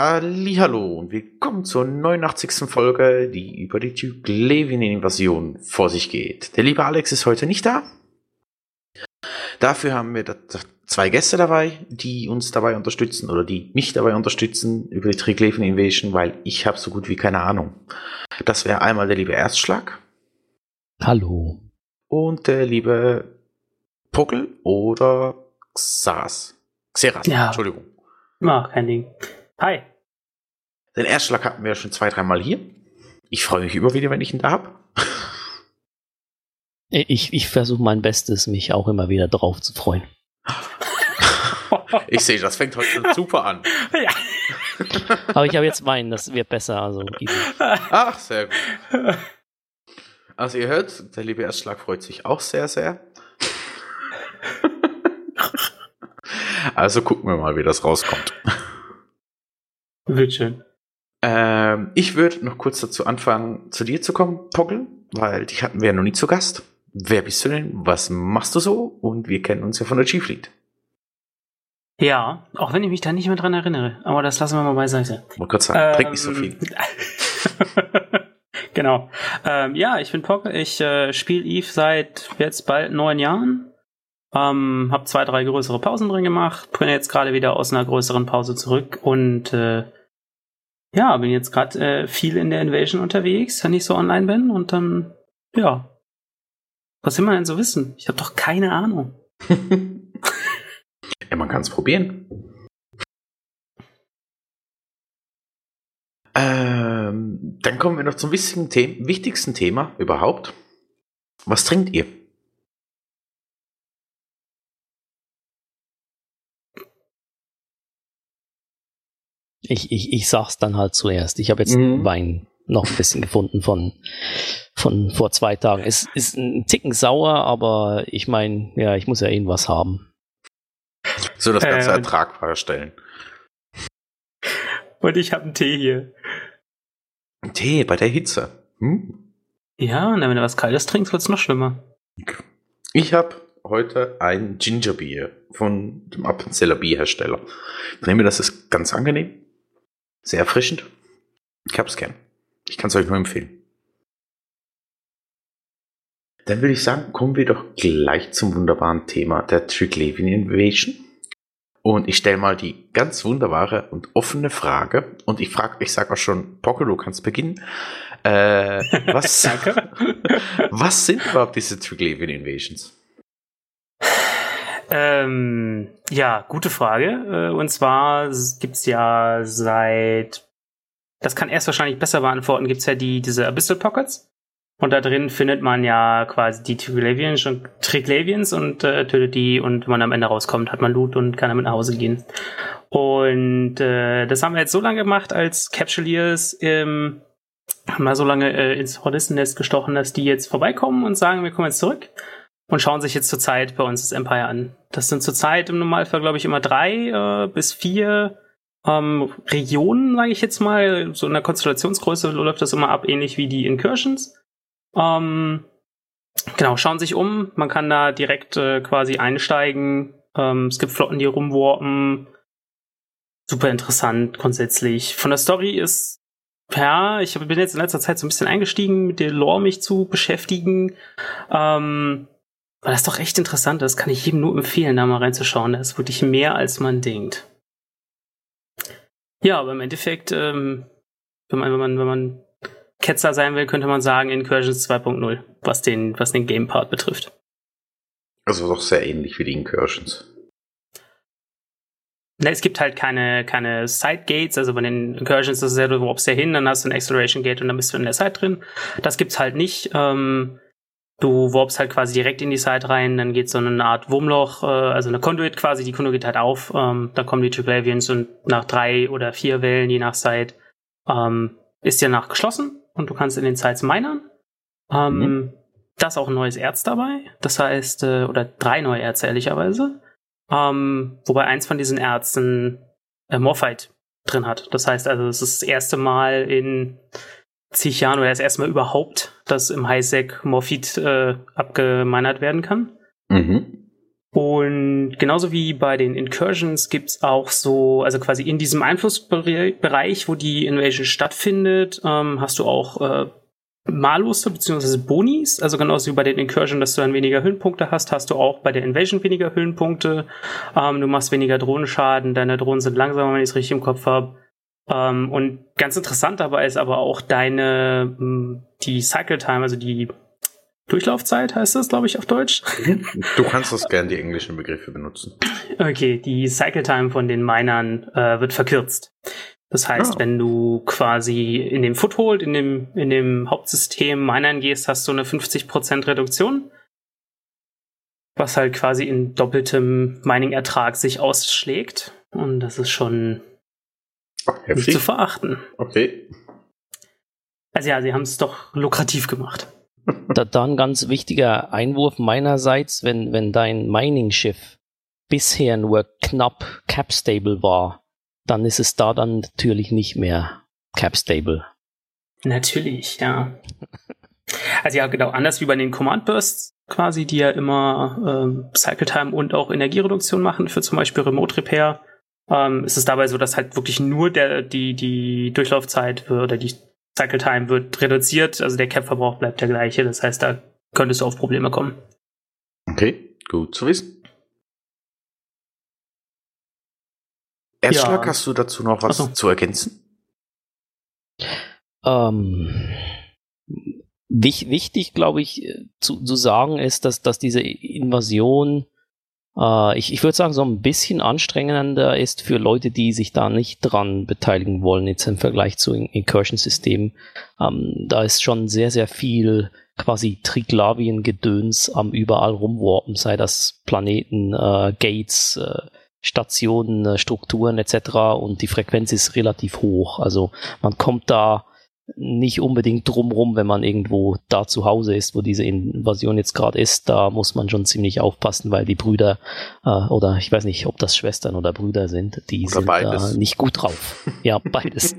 Hallo und willkommen zur 89. Folge, die über die Tyglevin-Invasion vor sich geht. Der liebe Alex ist heute nicht da. Dafür haben wir zwei Gäste dabei, die uns dabei unterstützen oder die mich dabei unterstützen über die Trigleven Invasion, weil ich habe so gut wie keine Ahnung. Das wäre einmal der liebe Erstschlag. Hallo. Und der liebe Puckel oder Xaras. Xeras, Ja. Entschuldigung. Ach, kein Ding. Hi. Den Erstschlag hatten wir schon zwei, dreimal hier. Ich freue mich immer wieder, wenn ich ihn da habe. Ich, ich versuche mein Bestes, mich auch immer wieder drauf zu freuen. Ich sehe, das fängt heute schon super an. Ja. Aber ich habe jetzt meinen, das wird besser. Also. Ach, sehr gut. Also ihr hört, der liebe Erstschlag freut sich auch sehr, sehr. Also gucken wir mal, wie das rauskommt. Wird schön. Ähm, ich würde noch kurz dazu anfangen, zu dir zu kommen, Poggle, weil dich hatten wir ja noch nie zu Gast. Wer bist du denn? Was machst du so? Und wir kennen uns ja von der G-Fleet. Ja, auch wenn ich mich da nicht mehr dran erinnere. Aber das lassen wir mal beiseite. Wollte kurz sagen, trink nicht so viel. genau. Ähm, ja, ich bin Pocke. Ich äh, spiele Eve seit jetzt bald neun Jahren. Ähm, hab zwei, drei größere Pausen drin gemacht. Bin jetzt gerade wieder aus einer größeren Pause zurück und äh, ja, bin jetzt gerade äh, viel in der Invasion unterwegs, wenn ich so online bin und dann, ja. Was will man denn so wissen? Ich habe doch keine Ahnung. ja, man kann es probieren. Ähm, dann kommen wir noch zum wichtigsten, wichtigsten Thema überhaupt. Was trinkt ihr? Ich, ich, ich sag's dann halt zuerst. Ich habe jetzt Mhm. Wein noch ein bisschen gefunden von, von vor zwei Tagen. Es ist ein Ticken sauer, aber ich meine, ja, ich muss ja irgendwas haben. So das Ganze Äh, ertragbar stellen. Und ich habe einen Tee hier. Tee bei der Hitze. Hm? Ja, und wenn du was Kaltes trinkst, wird's noch schlimmer. Ich habe heute ein Gingerbier von dem Appenzeller Bierhersteller. Ich nehme, das ist ganz angenehm, sehr erfrischend. Ich hab's gern. Ich kann es euch nur empfehlen. Dann würde ich sagen, kommen wir doch gleich zum wunderbaren Thema der Triglavian Invasion. Und ich stelle mal die ganz wunderbare und offene Frage. Und ich frage, ich sage auch schon, du kannst beginnen. Äh, was, was sind überhaupt diese Triglavian Invasions? Ähm, ja, gute Frage. Äh, Und zwar s- gibt's ja seit, das kann erst wahrscheinlich besser beantworten, gibt's ja die, diese Abyssal Pockets. Und da drin findet man ja quasi die Triglavians und Triglavians und äh, tötet die und wenn man am Ende rauskommt, hat man Loot und kann damit nach Hause gehen. Und äh, das haben wir jetzt so lange gemacht, als Capsuleers ähm, haben wir so lange äh, ins Hornissennest gestochen, dass die jetzt vorbeikommen und sagen, wir kommen jetzt zurück und schauen sich jetzt zurzeit bei uns das Empire an. Das sind zurzeit im Normalfall, glaube ich, immer drei äh, bis vier ähm, Regionen, sage ich jetzt mal. So in der Konstellationsgröße läuft das immer ab, ähnlich wie die Incursions. Ähm, genau, schauen sich um. Man kann da direkt äh, quasi einsteigen. Ähm, es gibt Flotten, die rumwarpen. Super interessant grundsätzlich. Von der Story ist ja, ich bin jetzt in letzter Zeit so ein bisschen eingestiegen, mit der Lore mich zu beschäftigen. Ähm, weil das doch echt interessant ist, kann ich jedem nur empfehlen, da mal reinzuschauen. Da ist wirklich mehr, als man denkt. Ja, aber im Endeffekt, ähm, wenn man, wenn man, wenn man Ketzer sein will, könnte man sagen Incursions 2.0, was den, was den Game Part betrifft. Also doch sehr ähnlich wie die Incursions. Na, Es gibt halt keine, keine Side Gates, also bei den Incursions ist es ja, du warpst ja hin, dann hast du ein Acceleration Gate und dann bist du in der Side drin. Das gibt's halt nicht. Ähm, Du warpst halt quasi direkt in die Site rein, dann geht so eine Art Wurmloch, äh, also eine Conduit quasi, die Conduit geht halt auf, ähm, dann kommen die Triglavians und nach drei oder vier Wellen, je nach Site, ähm, ist ja nach geschlossen und du kannst in den Sites minern. Ähm, mhm. Da ist auch ein neues Erz dabei, das heißt, äh, oder drei neue Erze ehrlicherweise. Ähm, wobei eins von diesen Ärzten äh, Morphite drin hat. Das heißt also, es ist das erste Mal in zig Jahren oder das erste Mal überhaupt, dass im Highsec Morphit äh, abgemeinert werden kann. Mhm. Und genauso wie bei den Incursions gibt's auch so, also quasi in diesem Einflussbereich, wo die Invasion stattfindet, ähm, hast du auch äh, Maluste bzw. Bonis, also genauso wie bei den Incursion, dass du dann weniger Höhenpunkte hast, hast du auch bei der Invasion weniger Höhenpunkte. Ähm, du machst weniger Drohnenschaden, deine Drohnen sind langsamer, wenn ich es richtig im Kopf habe. Ähm, und ganz interessant dabei ist aber auch deine, hm, die Cycle Time, also die Durchlaufzeit heißt das, glaube ich, auf Deutsch. Du kannst das gern die englischen Begriffe benutzen. Okay, die Cycle Time von den Minern äh, wird verkürzt. Das heißt, oh. wenn du quasi in dem Foothold, in dem, in dem Hauptsystem Minern gehst, hast du eine 50% Reduktion. Was halt quasi in doppeltem Mining-Ertrag sich ausschlägt. Und das ist schon Heftig. nicht zu verachten. Okay. Also ja, sie haben es doch lukrativ gemacht. Da, da ein ganz wichtiger Einwurf meinerseits, wenn, wenn dein Mining-Schiff bisher nur knapp cap-stable war, dann ist es da dann natürlich nicht mehr cap-stable. Natürlich, ja. Also ja, genau, anders wie bei den Command Bursts quasi, die ja immer äh, Cycle Time und auch Energiereduktion machen für zum Beispiel Remote Repair, ähm, ist es dabei so, dass halt wirklich nur der, die, die Durchlaufzeit oder die Cycle Time wird reduziert, also der Cap-Verbrauch bleibt der gleiche. Das heißt, da könntest du auf Probleme kommen. Okay, gut zu wissen. Erstschlag, ja. hast du dazu noch was so. zu ergänzen? Ähm, wich, wichtig, glaube ich, zu, zu sagen ist, dass, dass diese Invasion äh, ich, ich würde sagen, so ein bisschen anstrengender ist für Leute, die sich da nicht dran beteiligen wollen, jetzt im Vergleich zu Incursion-Systemen. Ähm, da ist schon sehr, sehr viel quasi Triglavien-Gedöns am überall rumwarpen, sei das Planeten, äh, Gates, äh, Stationen, äh, Strukturen etc. Und die Frequenz ist relativ hoch. Also man kommt da nicht unbedingt drumrum, wenn man irgendwo da zu Hause ist, wo diese Invasion jetzt gerade ist. Da muss man schon ziemlich aufpassen, weil die Brüder äh, oder ich weiß nicht, ob das Schwestern oder Brüder sind, die oder sind beides. da nicht gut drauf. Ja, beides.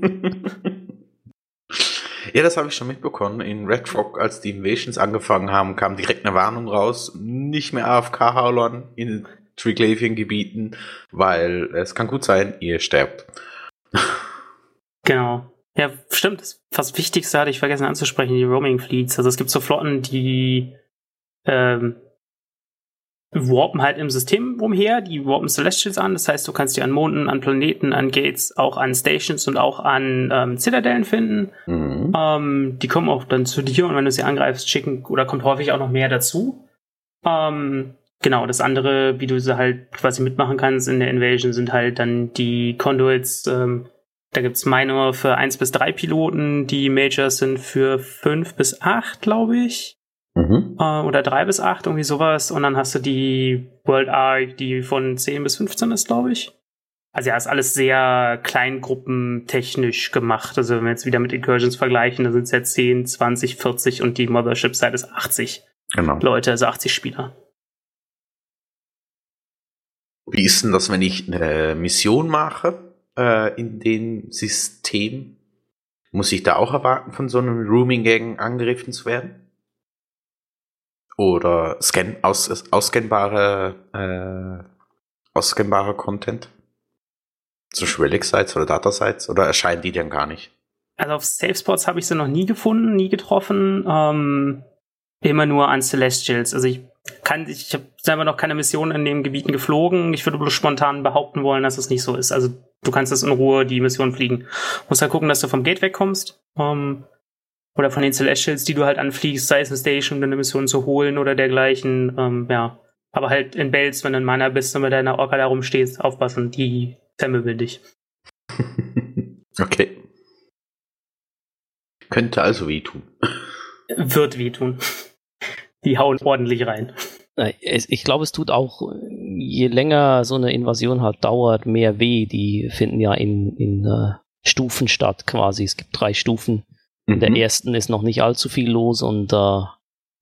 ja, das habe ich schon mitbekommen. In Red Rock, als die Invasions angefangen haben, kam direkt eine Warnung raus, nicht mehr AFK-Haulern in Triglavian-Gebieten, weil es kann gut sein, ihr sterbt. Genau. Ja, stimmt. Das fast Wichtigste hatte ich vergessen anzusprechen, die Roaming Fleets. Also es gibt so Flotten, die ähm, warpen halt im System umher, die warpen Celestials an. Das heißt, du kannst die an Monden, an Planeten, an Gates, auch an Stations und auch an ähm, Zitadellen finden. Mhm. Ähm, die kommen auch dann zu dir und wenn du sie angreifst, schicken oder kommt häufig auch noch mehr dazu. Ähm, genau, das andere, wie du sie halt quasi mitmachen kannst in der Invasion, sind halt dann die Conduits, ähm, da gibt's Minor für 1 bis 3 Piloten, die Majors sind für 5 bis 8, glaube ich. Mhm. Äh, oder 3 bis 8, irgendwie sowas. Und dann hast du die World Arc, die von 10 bis 15 ist, glaube ich. Also ja, ist alles sehr kleingruppentechnisch gemacht. Also wenn wir jetzt wieder mit Incursions vergleichen, da sind es ja 10, 20, 40 und die Mothership-Seite ist 80 genau. Leute, also 80 Spieler. Wie ist denn das, wenn ich eine Mission mache? Äh, in dem System? Muss ich da auch erwarten, von so einem Rooming-Gang angegriffen zu werden? Oder scan aus, ausscannbare, äh, ausscannbare Content? So Schwellig-Sites oder Data-Sites? Oder erscheinen die dann gar nicht? Also auf Safe Spots habe ich sie noch nie gefunden, nie getroffen. Ähm, immer nur an Celestials. Also ich kann, ich habe selber noch keine Mission in den Gebieten geflogen. Ich würde bloß spontan behaupten wollen, dass es nicht so ist. Also du kannst es in Ruhe die Mission fliegen. Musst halt gucken, dass du vom Gate wegkommst. Ähm, oder von den Celestials, die du halt anfliegst, sei es eine Station, um eine Mission zu holen oder dergleichen. Ähm, ja. Aber halt in Bells, wenn du in meiner bist und mit deiner Orca da rumstehst, aufpassen, die zermübeln dich. okay. Könnte also wehtun. Wird wehtun. Die hauen ordentlich rein. Ich glaube, es tut auch, je länger so eine Invasion halt dauert, mehr weh. Die finden ja in, in uh, Stufen statt quasi. Es gibt drei Stufen. In mhm. der ersten ist noch nicht allzu viel los und uh,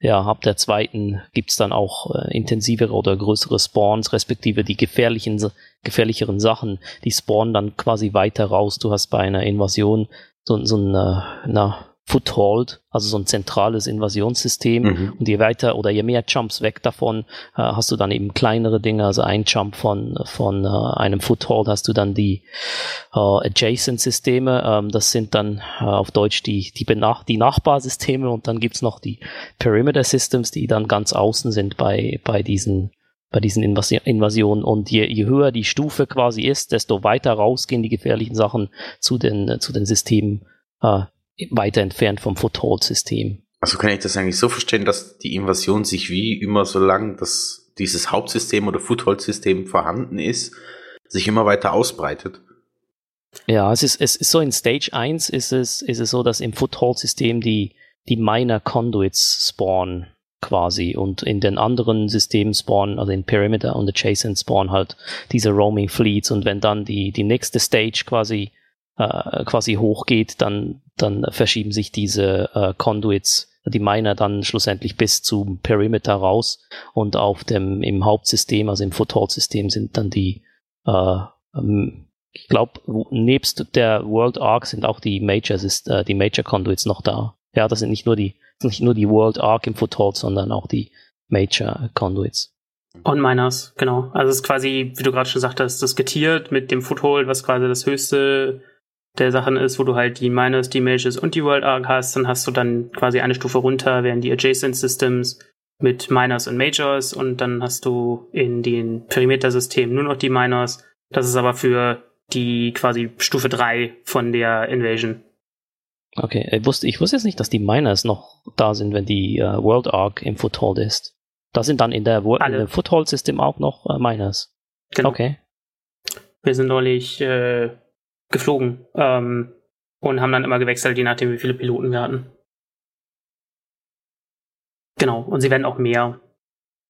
ja, ab der zweiten gibt's dann auch äh, intensivere oder größere Spawns, respektive die gefährlichen, gefährlicheren Sachen, die spawnen dann quasi weiter raus. Du hast bei einer Invasion so, so ein, äh, na, Foothold, also so ein zentrales Invasionssystem. Mhm. Und je weiter oder je mehr Jumps weg davon, äh, hast du dann eben kleinere Dinge. Also ein Jump von, von äh, einem Foothold hast du dann die äh, Adjacent-Systeme. Ähm, das sind dann äh, auf Deutsch die, die, Benach die Nachbarsysteme und dann gibt's noch die Perimeter Systems, die dann ganz außen sind bei, bei diesen bei diesen Invasionen. Und je, je höher die Stufe quasi ist, desto weiter rausgehen die gefährlichen Sachen zu den, zu den Systemen, äh, weiter entfernt vom Foothold-System. Also kann ich das eigentlich so verstehen, dass die Invasion sich wie immer, solange das, dieses Hauptsystem oder Foothold-System vorhanden ist, sich immer weiter ausbreitet? Ja, es ist, es ist so in Stage 1 ist es, ist es so, dass im Foothold-System die, die Miner Conduits spawnen quasi und in den anderen Systemen spawnen, also in Perimeter und Adjacent spawnen halt diese Roaming Fleets und wenn dann die, die nächste Stage quasi äh, quasi hochgeht, dann, dann verschieben sich diese äh, Conduits, die Miner dann schlussendlich bis zum Perimeter raus und auf dem im Hauptsystem, also im Foothold-System sind dann die äh, ähm, ich glaube, nebst der World Arc sind auch die Major, äh, die Major Conduits noch da. Ja, das sind nicht nur die, nicht nur die World Arc im Foothold, sondern auch die Major Conduits. On Miners, genau. Also es ist quasi, wie du gerade schon sagtest, das getiert mit dem Foothold, was quasi das höchste der Sachen ist, wo du halt die Miners, die Mages und die World Arc hast, dann hast du dann quasi eine Stufe runter, während die Adjacent Systems mit Miners und Majors und dann hast du in den Perimeter-Systemen nur noch die Miners. Das ist aber für die quasi Stufe 3 von der Invasion. Okay, ich wusste, ich wusste jetzt nicht, dass die Miners noch da sind, wenn die uh, World Arc im Foothold ist. Da sind dann in der, der Foothold-System auch noch uh, Miners. Genau. Okay. Wir sind neulich äh, geflogen ähm, und haben dann immer gewechselt, je nachdem, wie viele Piloten wir hatten. Genau, und sie werden auch mehr.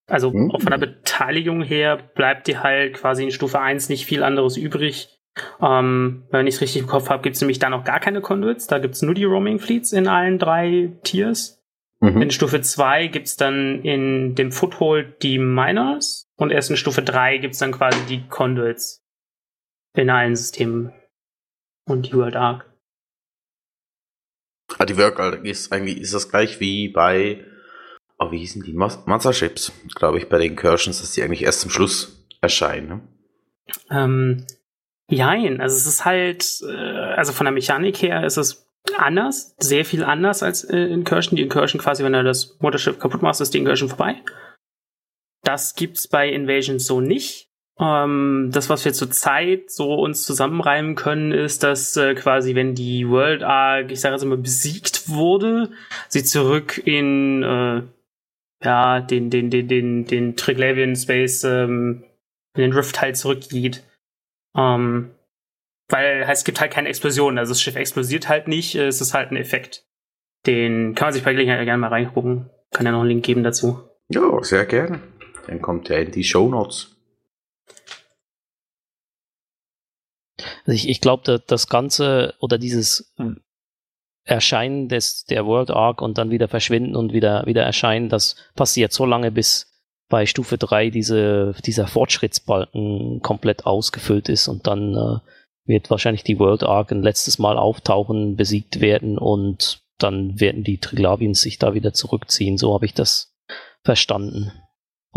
Also mhm. auch von der Beteiligung her bleibt dir halt quasi in Stufe 1 nicht viel anderes übrig. Ähm, wenn ich es richtig im Kopf habe, gibt es nämlich da noch gar keine Conduits. Da gibt es nur die Roaming Fleets in allen drei Tiers. Mhm. In Stufe 2 gibt es dann in dem Foothold die Miners und erst in Stufe 3 gibt es dann quasi die Conduits in allen Systemen und die World Arc. Ah, die World Arc ist eigentlich ist das gleich wie bei, oh, wie hießen die? Master Ships, glaube ich, bei den Incursions, dass die eigentlich erst zum Schluss erscheinen. Ne? Ähm, jein, also es ist halt, äh, also von der Mechanik her ist es anders, sehr viel anders als äh, Incursion. Die Incursion quasi, wenn er das Mutterschiff kaputt macht, ist die Incursion vorbei. Das gibt's bei Invasion so nicht. Ähm, das, was wir zurzeit so uns zusammenreimen können, ist, dass äh, quasi, wenn die World Arc, ich sage jetzt mal, besiegt wurde, sie zurück in äh, ja, den, den, den, den, den Triglavian Space, ähm, in den Rift halt zurückgeht. Ähm, weil es gibt halt keine Explosion, also das Schiff explodiert halt nicht, es ist halt ein Effekt. Den kann man sich bei Gelegenheit gerne mal reingucken. Kann ja noch einen Link geben dazu. Ja, sehr gerne. Dann kommt er in die Show Notes. Also ich, ich glaube, das Ganze oder dieses Erscheinen des, der World Arc und dann wieder verschwinden und wieder, wieder erscheinen, das passiert so lange, bis bei Stufe 3 diese, dieser Fortschrittsbalken komplett ausgefüllt ist und dann äh, wird wahrscheinlich die World Arc ein letztes Mal auftauchen, besiegt werden und dann werden die Triglavians sich da wieder zurückziehen. So habe ich das verstanden.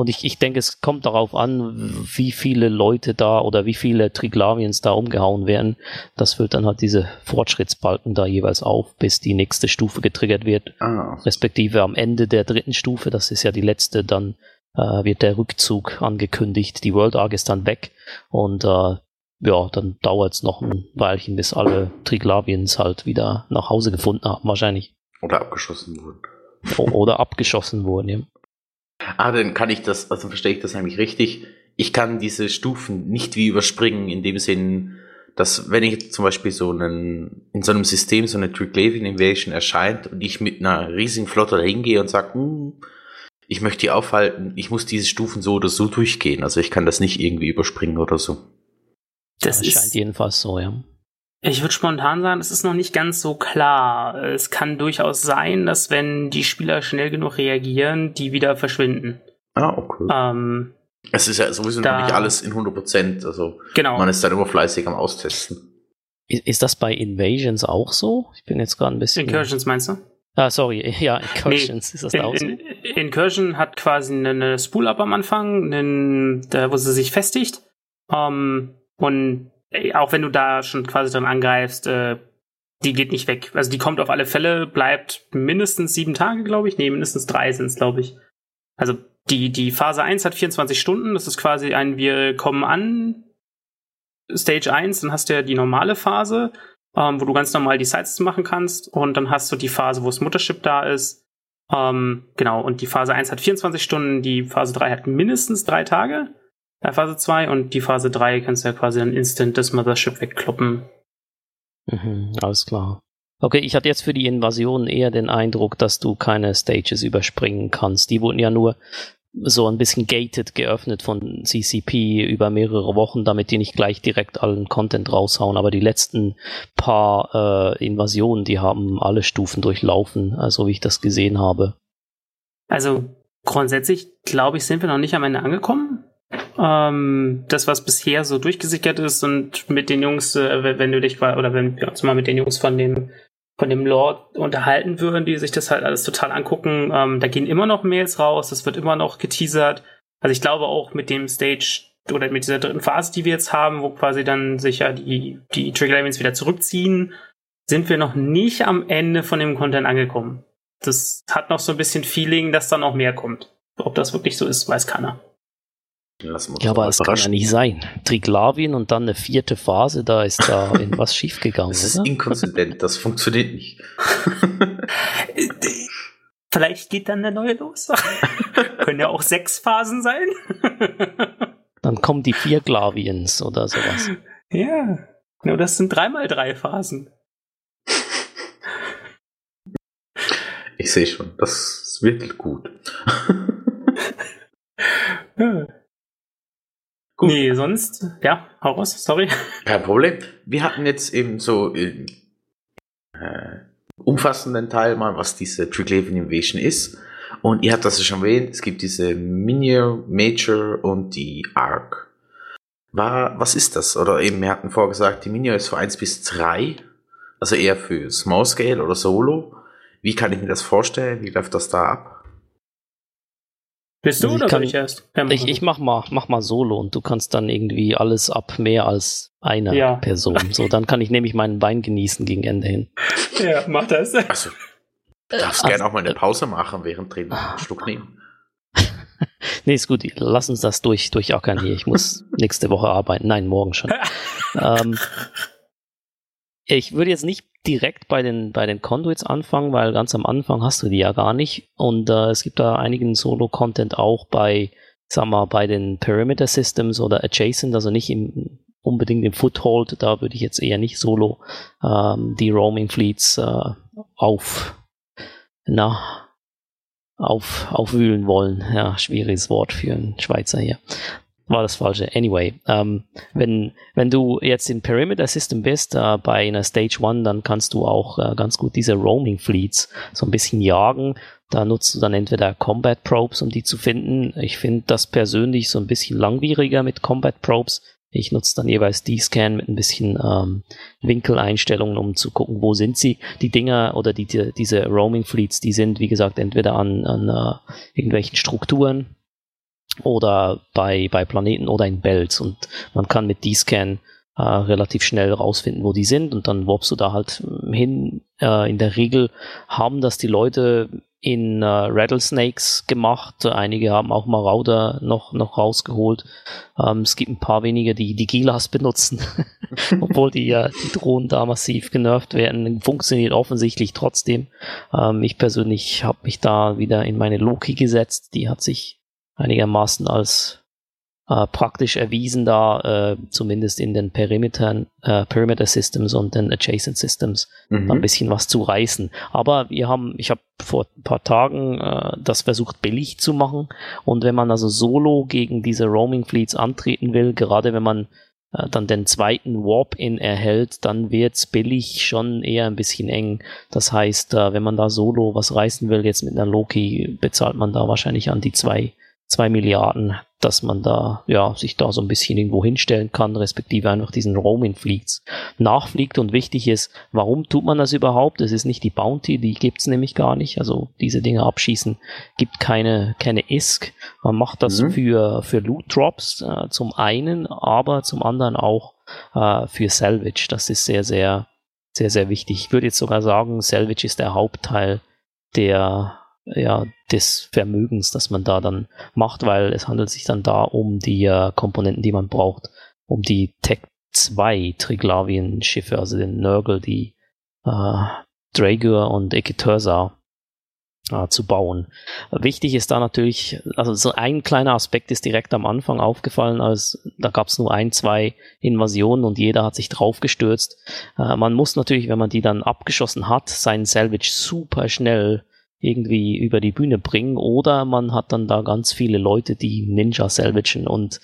Und ich, ich denke, es kommt darauf an, wie viele Leute da oder wie viele Triglavians da umgehauen werden. Das füllt dann halt diese Fortschrittsbalken da jeweils auf, bis die nächste Stufe getriggert wird. Ah. Respektive am Ende der dritten Stufe, das ist ja die letzte, dann äh, wird der Rückzug angekündigt. Die World Arc ist dann weg und äh, ja, dann dauert es noch ein Weilchen, bis alle Triglavians halt wieder nach Hause gefunden haben, wahrscheinlich. Oder abgeschossen wurden. Oder abgeschossen wurden, ja. Ah, dann kann ich das, also verstehe ich das eigentlich richtig. Ich kann diese Stufen nicht wie überspringen, in dem Sinn, dass wenn ich zum Beispiel so einen, in so einem System so eine Triglavian Invasion erscheint und ich mit einer riesigen Flotte hingehe und sage, hm, ich möchte die aufhalten, ich muss diese Stufen so oder so durchgehen. Also ich kann das nicht irgendwie überspringen oder so. Das, das scheint jedenfalls so, ja. Ich würde spontan sagen, es ist noch nicht ganz so klar. Es kann durchaus sein, dass wenn die Spieler schnell genug reagieren, die wieder verschwinden. Ah, okay. Ähm, es ist ja sowieso da, noch nicht alles in 100 Prozent. Also genau. man ist dann immer fleißig am Austesten. Ist, ist das bei Invasions auch so? Ich bin jetzt gerade ein bisschen. Incursions meinst du? Ah, sorry, ja, Incursions nee, ist das da auch so? In, Incursion hat quasi eine Spool-Up am Anfang, einen, da, wo sie sich festigt. Um, ähm, und auch wenn du da schon quasi dran angreifst, äh, die geht nicht weg. Also die kommt auf alle Fälle, bleibt mindestens sieben Tage, glaube ich. Nee, mindestens drei sind es, glaube ich. Also die, die Phase 1 hat 24 Stunden. Das ist quasi ein Wir kommen an Stage 1. Dann hast du ja die normale Phase, ähm, wo du ganz normal die Sites machen kannst. Und dann hast du die Phase, wo das Muttership da ist. Ähm, genau, und die Phase 1 hat 24 Stunden, die Phase 3 hat mindestens drei Tage bei Phase 2 und die Phase 3 kannst du ja quasi dann instant das Mothership wegkloppen. Mhm, alles klar. Okay, ich hatte jetzt für die Invasion eher den Eindruck, dass du keine Stages überspringen kannst. Die wurden ja nur so ein bisschen gated geöffnet von CCP über mehrere Wochen, damit die nicht gleich direkt allen Content raushauen. Aber die letzten paar äh, Invasionen, die haben alle Stufen durchlaufen, äh, so wie ich das gesehen habe. Also grundsätzlich, glaube ich, sind wir noch nicht am Ende angekommen. Ähm, das, was bisher so durchgesickert ist und mit den Jungs, äh, wenn du dich oder wenn wir uns mal mit den Jungs von dem von dem Lord unterhalten würden, die sich das halt alles total angucken, ähm, da gehen immer noch Mails raus, das wird immer noch geteasert. Also ich glaube auch mit dem Stage oder mit dieser dritten Phase, die wir jetzt haben, wo quasi dann sich ja die, die Trigger Elements wieder zurückziehen, sind wir noch nicht am Ende von dem Content angekommen. Das hat noch so ein bisschen Feeling, dass da noch mehr kommt. Ob das wirklich so ist, weiß keiner. Ja, aber es kann ja nicht sein. Triglavien und dann eine vierte Phase, da ist da irgendwas schiefgegangen. Das ist oder? inkonsistent, das funktioniert nicht. Vielleicht geht dann der neue los. Können ja auch sechs Phasen sein. dann kommen die vier Glaviens oder sowas. Ja, genau, das sind dreimal drei Phasen. Ich sehe schon, das wird gut. ja. Gut. Nee, sonst, ja, hau raus, sorry. Kein Problem. Wir hatten jetzt eben so äh, umfassenden Teil mal, was diese Triglavian Invasion ist. Und ihr habt das ja schon erwähnt, es gibt diese Minior, Major und die Arc. War, was ist das? Oder eben, wir hatten vorgesagt, die Minior ist für 1 bis 3, also eher für Small Scale oder Solo. Wie kann ich mir das vorstellen? Wie läuft das da ab? Bist du also oder kann, ich erst? Ja, ich, ich mach mal, mach mal Solo und du kannst dann irgendwie alles ab mehr als einer ja. Person. So, dann kann ich nämlich meinen Wein genießen gegen Ende hin. Ja, mach das. Also, du darfst also, gerne auch mal eine Pause machen, während drin einen Schluck nehmen. nee, ist gut. Lass uns das durch, durchackern hier. Ich muss nächste Woche arbeiten. Nein, morgen schon. ähm, ich würde jetzt nicht direkt bei den, bei den Conduits anfangen, weil ganz am Anfang hast du die ja gar nicht. Und äh, es gibt da einigen Solo-Content auch bei, sag mal, bei den Perimeter Systems oder Adjacent, also nicht im, unbedingt im Foothold, da würde ich jetzt eher nicht solo ähm, die Roaming Fleets äh, auf, na, auf, aufwühlen wollen. Ja, schwieriges Wort für einen Schweizer hier war das falsche. Anyway, ähm, wenn, wenn du jetzt in Perimeter System bist, äh, bei einer Stage 1, dann kannst du auch äh, ganz gut diese Roaming Fleets so ein bisschen jagen. Da nutzt du dann entweder Combat Probes, um die zu finden. Ich finde das persönlich so ein bisschen langwieriger mit Combat Probes. Ich nutze dann jeweils D-Scan mit ein bisschen ähm, Winkeleinstellungen, um zu gucken, wo sind sie. Die Dinger oder die, die diese Roaming Fleets, die sind, wie gesagt, entweder an, an uh, irgendwelchen Strukturen oder bei, bei Planeten oder in Belts und man kann mit D-Scan äh, relativ schnell rausfinden, wo die sind und dann warpst du da halt hin. Äh, in der Regel haben das die Leute in äh, Rattlesnakes gemacht. Einige haben auch Marauder noch, noch rausgeholt. Ähm, es gibt ein paar wenige, die die Gilas benutzen, obwohl die, äh, die Drohnen da massiv genervt werden. Funktioniert offensichtlich trotzdem. Ähm, ich persönlich habe mich da wieder in meine Loki gesetzt. Die hat sich einigermaßen als äh, praktisch erwiesen, da äh, zumindest in den Perimetern, äh, Perimeter Systems und den Adjacent Systems Mhm. ein bisschen was zu reißen. Aber wir haben, ich habe vor ein paar Tagen äh, das versucht billig zu machen und wenn man also solo gegen diese Roaming Fleets antreten will, gerade wenn man äh, dann den zweiten Warp-In erhält, dann wird's billig schon eher ein bisschen eng. Das heißt, äh, wenn man da solo was reißen will, jetzt mit einer Loki, bezahlt man da wahrscheinlich an die zwei, zwei Milliarden, dass man da, ja, sich da so ein bisschen irgendwo hinstellen kann, respektive einfach diesen Roaming Fleets nachfliegt. Und wichtig ist, warum tut man das überhaupt? Es ist nicht die Bounty, die gibt's nämlich gar nicht. Also diese Dinge abschießen gibt keine, keine ISK. Man macht das Mhm. für, für Loot Drops äh, zum einen, aber zum anderen auch äh, für Salvage. Das ist sehr, sehr, sehr, sehr wichtig. Ich würde jetzt sogar sagen, Salvage ist der Hauptteil der, ja, des Vermögens, das man da dann macht, weil es handelt sich dann da um die äh, Komponenten, die man braucht, um die Tech 2 Triglavien-Schiffe, also den Nurgle, die äh, Dragur und Ekitursa äh, zu bauen. Wichtig ist da natürlich, also so ein kleiner Aspekt ist direkt am Anfang aufgefallen, als da gab es nur ein, zwei Invasionen und jeder hat sich draufgestürzt. Äh, man muss natürlich, wenn man die dann abgeschossen hat, seinen Salvage super schnell irgendwie über die Bühne bringen oder man hat dann da ganz viele Leute, die Ninja salvagen und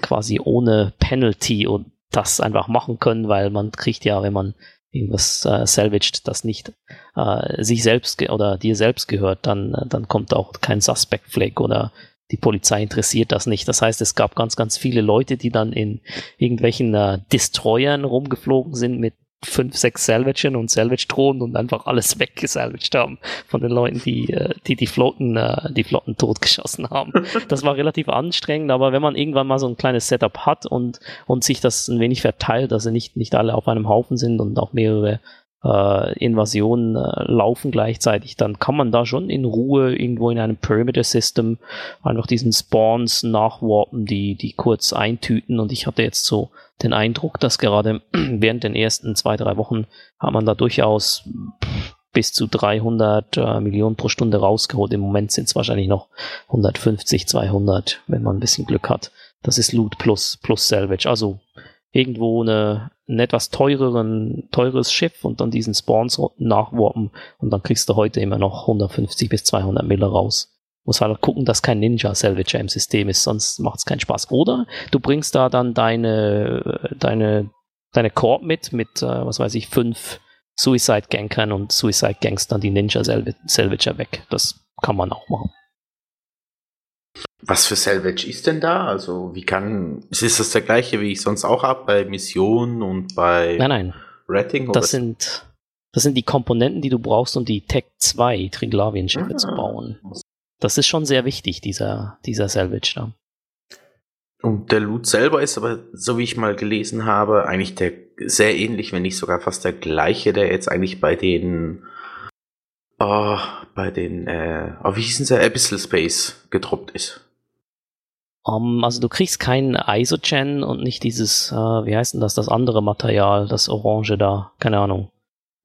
quasi ohne Penalty und das einfach machen können, weil man kriegt ja, wenn man irgendwas äh, salvaged, das nicht äh, sich selbst oder dir selbst gehört, dann, dann kommt auch kein Suspect Flag oder die Polizei interessiert das nicht. Das heißt, es gab ganz, ganz viele Leute, die dann in irgendwelchen äh, Destroyern rumgeflogen sind mit fünf, sechs Salvagen und Salvage-Drohnen und einfach alles weggesalvaged haben von den Leuten, die äh, die, die Flotten, äh, die Flotten totgeschossen haben. Das war relativ anstrengend, aber wenn man irgendwann mal so ein kleines Setup hat und, und sich das ein wenig verteilt, dass sie nicht, nicht alle auf einem Haufen sind und auch mehrere äh, Invasionen äh, laufen gleichzeitig, dann kann man da schon in Ruhe irgendwo in einem Perimeter System einfach diesen Spawns nachwarpen, die, die kurz eintüten und ich hatte jetzt so den Eindruck, dass gerade während den ersten zwei, drei Wochen hat man da durchaus bis zu 300 äh, Millionen pro Stunde rausgeholt. Im Moment sind es wahrscheinlich noch 150, 200, wenn man ein bisschen Glück hat. Das ist Loot plus, plus Salvage. Also irgendwo eine, ein etwas teureren, teures Schiff und dann diesen Spawns nachwarpen und dann kriegst du heute immer noch 150 bis 200 Mille raus. Muss halt gucken, dass kein Ninja Salvager im System ist, sonst macht es keinen Spaß. Oder du bringst da dann deine, deine, deine Korb mit, mit, äh, was weiß ich, fünf Suicide Gankern und Suicide Gangs dann die Ninja Salv Salvager weg. Das kann man auch machen. Was für Salvage ist denn da? Also, wie kann, ist das der gleiche, wie ich sonst auch habe bei Missionen und bei Nein, nein. Rating? Das sind, das sind die Komponenten, die du brauchst, um die Tech 2 Triglavien-Schiffe Ah. zu bauen. Das ist schon sehr wichtig, dieser, dieser Salvage da. Und der Loot selber ist aber, so wie ich mal gelesen habe, eigentlich der sehr ähnlich, wenn nicht sogar fast der gleiche, der jetzt eigentlich bei den, oh, bei den, äh, oh, wie hießen sie, Abyssal Space gedroppt ist. Um, also du kriegst keinen Isogen und nicht dieses, äh, wie heißt denn das, das andere Material, das Orange da, keine Ahnung.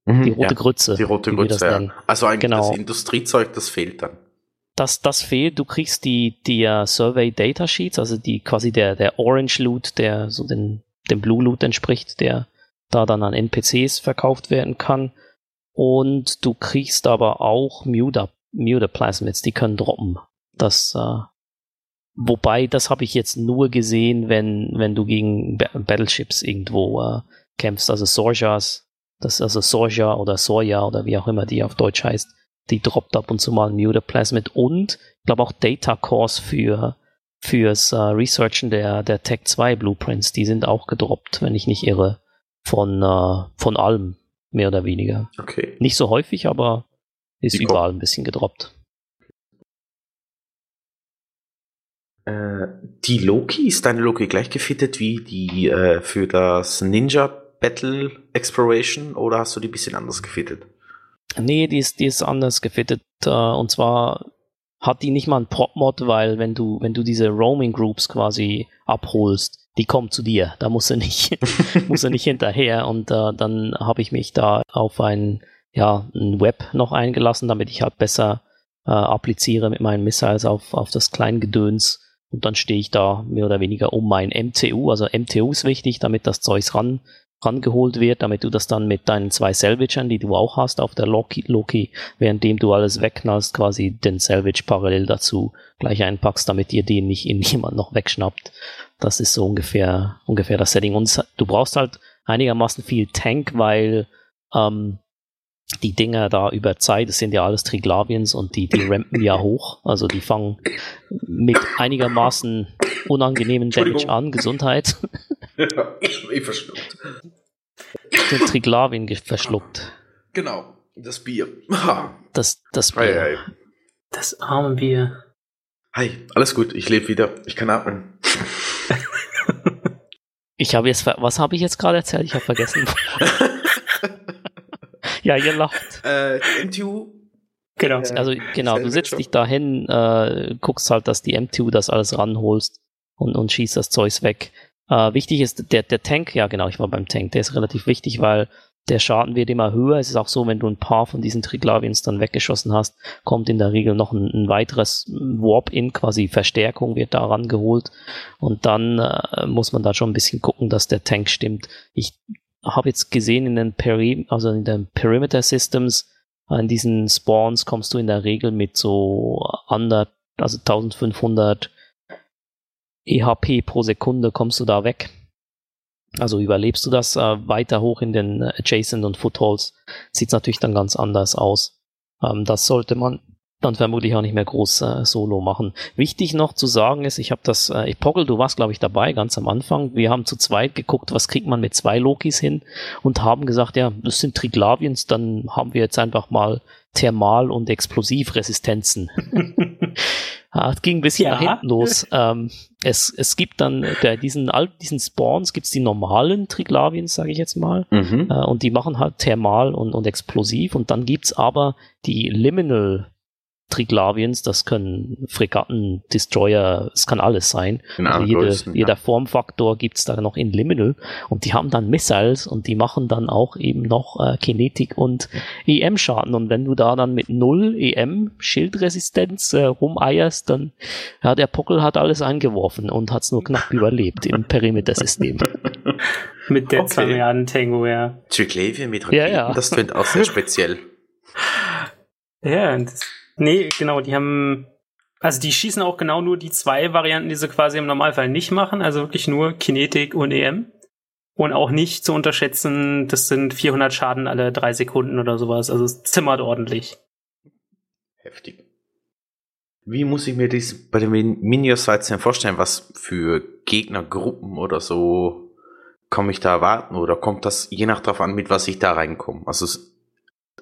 Die rote ja, Grütze. die rote Grütze, ja. Also eigentlich Genau. das Industriezeug, das fehlt dann. Das, das fehlt. Du kriegst die, die uh, Survey Data Sheets, also die quasi der, der Orange Loot, der so den, dem Blue Loot entspricht, der da dann an NPCs verkauft werden kann. Und du kriegst aber auch Muta, Mutaplasmids, die können droppen. Das, äh, wobei, das habe ich jetzt nur gesehen, wenn, wenn du gegen ba Battleships irgendwo äh, kämpfst, also Sorjas, das also Sorja oder Soja oder wie auch immer die auf Deutsch heißt, die droppt ab und zu mal ein Mutaplasmid und ich glaube auch Data Cores für fürs äh, Researchen der, der Tech 2 Blueprints, die sind auch gedroppt, wenn ich nicht irre, von, äh, von allem, mehr oder weniger. Okay. Nicht so häufig, aber ist Die überall ein bisschen gedroppt. Äh, die Loki, ist deine Loki gleich gefittet wie die äh, für das Ninja Battle Exploration oder hast du die ein bisschen anders gefittet? Nee, die ist, die ist anders gefittet. Äh, und zwar hat die nicht mal einen Prop-Mod, weil wenn du, wenn du diese Roaming Groups quasi abholst, die kommen zu dir. Da musst du nicht, musst du nicht hinterher. Und äh, dann habe ich mich da auf ein, ja, ein Web noch eingelassen, damit ich halt besser äh, appliziere mit meinen Missiles auf, auf das Kleingedöns. und dann stehe ich da mehr oder weniger um mein MTU. Also MTU ist wichtig, damit das Zeugs ran, rangeholt wird, damit du das dann mit deinen zwei Salvagern, die du auch hast auf der Loki, Loki währenddem du alles wegknallst, quasi den Salvage parallel dazu gleich einpackst, damit dir den nicht in jemand noch wegschnappt. Das ist so ungefähr, ungefähr das Setting. Und du brauchst halt einigermaßen viel Tank, weil ähm, die Dinger da über Zeit, das sind ja alles Triglavians und die, die rampen ja hoch. Also die fangen mit einigermaßen unangenehmen Damage an. Gesundheit. ich verschluckt. Den Triglavien verschluckt. Genau, das Bier. Das, das Bier. Hi, hi. Das arme Bier. hi, alles gut, ich lebe wieder. Ich kann atmen. Ich habe jetzt, ver- was habe ich jetzt gerade erzählt? Ich habe vergessen. ja, ihr lacht. Äh, MTU, Genau. Also genau, du Shop. dich dahin, äh, guckst halt, dass die MTU das alles ranholst und, und schießt das Zeugs weg. Äh, wichtig ist der, der Tank, ja genau, ich war beim Tank, der ist relativ wichtig, weil der Schaden wird immer höher. Es ist auch so, wenn du ein paar von diesen Triglavians dann weggeschossen hast, kommt in der Regel noch ein, ein weiteres Warp-In, quasi Verstärkung wird da rangeholt. Und dann äh, muss man da schon ein bisschen gucken, dass der Tank stimmt. Ich habe jetzt gesehen in den Peri also in den Perimeter Systems, in diesen Spawns kommst du in der Regel mit so under, also 1500 EHP pro Sekunde kommst du da weg. Also überlebst du das äh, weiter hoch in den Adjacent und Footholds, sieht natürlich dann ganz anders aus. Ähm, das sollte man dann vermutlich auch nicht mehr groß äh, solo machen. Wichtig noch zu sagen ist, ich habe das, äh, Poggle, du warst glaube ich dabei, ganz am Anfang. Wir haben zu zweit geguckt, was kriegt man mit zwei Lokis hin und haben gesagt, ja, das sind Triglavians, dann haben wir jetzt einfach mal Thermal- und Explosivresistenzen. Ja, es ging ein bisschen Ja. nach hinten los. Ähm, es, es gibt dann bei diesen, all diesen Spawns gibt's die normalen Triglavians, sage ich jetzt mal. Mhm. Äh, und die machen halt Thermal und, und Explosiv. Und dann gibt's aber die Liminal Triglavians, das können Fregatten, Destroyer, es kann alles sein. In Also jede, Größen, jeder ja. Formfaktor gibt's da noch in Liminal und die haben dann Missiles und die machen dann auch eben noch äh, Kinetik und EM-Schaden und wenn du da dann mit null EM-Schildresistenz äh, rumeierst, dann ja, der Pockel hat alles eingeworfen und hat's nur knapp überlebt im Perimeter-System. Mit der Okay. 2 Milliarden Tango, ja. Triglavian mit Ja, Raketen, ja. das klingt auch sehr speziell. Ja, und das, nee, genau, die haben, also die schießen auch genau nur die zwei Varianten, die sie quasi im Normalfall nicht machen, also wirklich nur Kinetik und EM. Und auch nicht zu unterschätzen, das sind 400 Schaden alle drei Sekunden oder sowas, also es zimmert ordentlich. Heftig. Wie muss ich mir das bei den Min- Minions-Sites denn vorstellen? Was für Gegnergruppen oder so komme ich da erwarten? Oder kommt das je nach drauf an, mit was ich da reinkomme? Also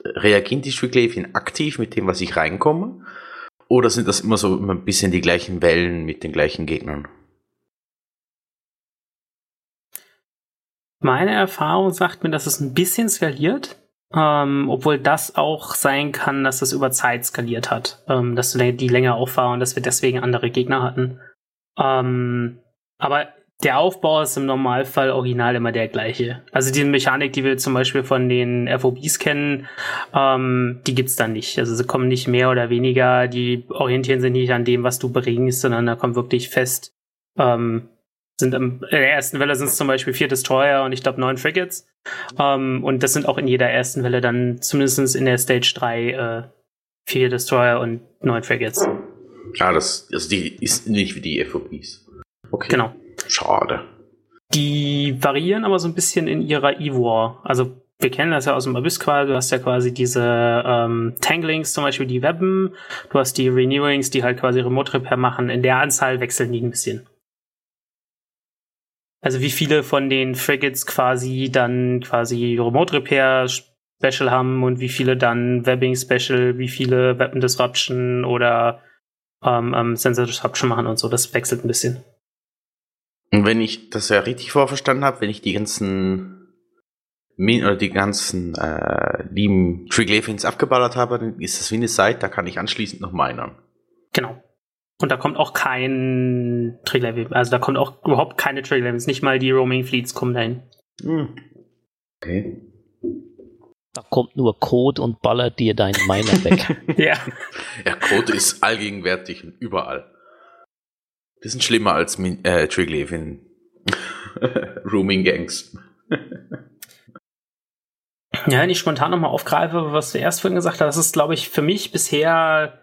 reagieren die Triglavian aktiv mit dem, was ich reinkomme? Oder sind das immer so immer ein bisschen die gleichen Wellen mit den gleichen Gegnern? Meine Erfahrung sagt mir, dass es ein bisschen skaliert, ähm, obwohl das auch sein kann, dass es über Zeit skaliert hat, ähm, dass die länger auffahren und dass wir deswegen andere Gegner hatten. Ähm, aber der Aufbau ist im Normalfall original immer der gleiche. Also die Mechanik, die wir zum Beispiel von den FOBs kennen, ähm, die gibt's dann nicht. Also sie kommen nicht mehr oder weniger, die orientieren sich nicht an dem, was du bringst, sondern da kommt wirklich fest, ähm, sind im, in der ersten Welle sind es zum Beispiel vier Destroyer und ich glaube neun Frigates. Ähm, und das sind auch in jeder ersten Welle dann zumindest in der Stage 3 äh, vier Destroyer und neun Frigates. Ja, das, also die ist nicht wie die FOPs. Okay. Genau. Schade. Die variieren aber so ein bisschen in ihrer Ivor. Also wir kennen das ja aus dem Abyss quasi. Du hast ja quasi diese ähm, Tanglings, zum Beispiel die Webben. Du hast die Renewings, die halt quasi Remote Repair machen. In der Anzahl wechseln die ein bisschen. Also wie viele von den Frigates quasi dann quasi Remote Repair Special haben und wie viele dann Webbing Special, wie viele Weapon Disruption oder ähm, ähm, Sensor Disruption machen und so. Das wechselt ein bisschen. Und wenn ich das ja richtig vorverstanden habe, wenn ich die ganzen Min oder die ganzen äh, lieben Triglavians abgeballert habe, dann ist das wie eine Site, da kann ich anschließend noch minern. Genau. Und da kommt auch kein Trigger, also da kommt auch überhaupt keine Trigger, nicht mal die Roaming Fleets kommen dahin. Hm. Okay. Da kommt nur Code und ballert dir deinen Miner weg. ja. Ja, Code ist allgegenwärtig und überall. Das sind schlimmer als äh, Triglevin. Rooming Gangs. Ja, wenn ich spontan nochmal aufgreife, was du erst vorhin gesagt hast, das ist, glaube ich, für mich bisher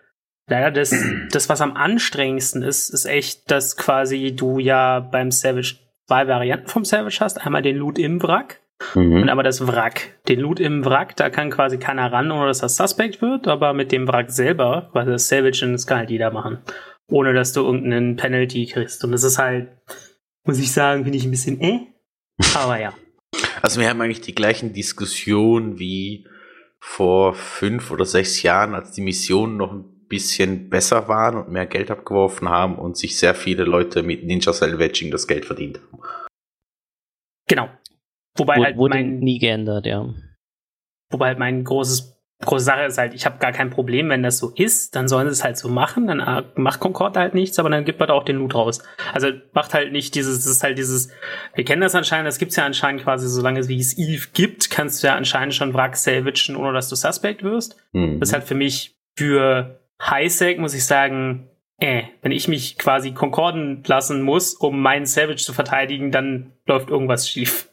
leider das, das, was am anstrengendsten ist, ist echt, dass quasi du ja beim Savage zwei Varianten vom Savage hast. Einmal den Loot im Wrack mhm. und einmal das Wrack. Den Loot im Wrack, da kann quasi keiner ran, ohne dass das Suspect wird, aber mit dem Wrack selber, quasi das Savage, das kann halt jeder machen. Ohne dass du irgendeinen Penalty kriegst. Und das ist halt, muss ich sagen, finde ich ein bisschen äh. Aber ja. Also wir haben eigentlich die gleichen Diskussionen wie vor fünf oder sechs Jahren, als die Missionen noch ein bisschen besser waren und mehr Geld abgeworfen haben und sich sehr viele Leute mit Ninja Salvaging das Geld verdient haben. Genau. Wobei Wod halt wurde mein, nie geändert, ja. Wobei halt mein großes große Sache ist halt, ich habe gar kein Problem, wenn das so ist, dann sollen sie es halt so machen, dann äh, macht Concord halt nichts, aber dann gibt man auch den Loot raus. Also macht halt nicht dieses, das ist halt dieses, wir kennen das anscheinend, das gibt's ja anscheinend quasi, solange es wie es Eve gibt, kannst du ja anscheinend schon Wrack salvagen, ohne dass du Suspect wirst. Mhm. Das ist halt für mich für Highsec, muss ich sagen, äh, wenn ich mich quasi concorden lassen muss, um meinen Savage zu verteidigen, dann läuft irgendwas schief.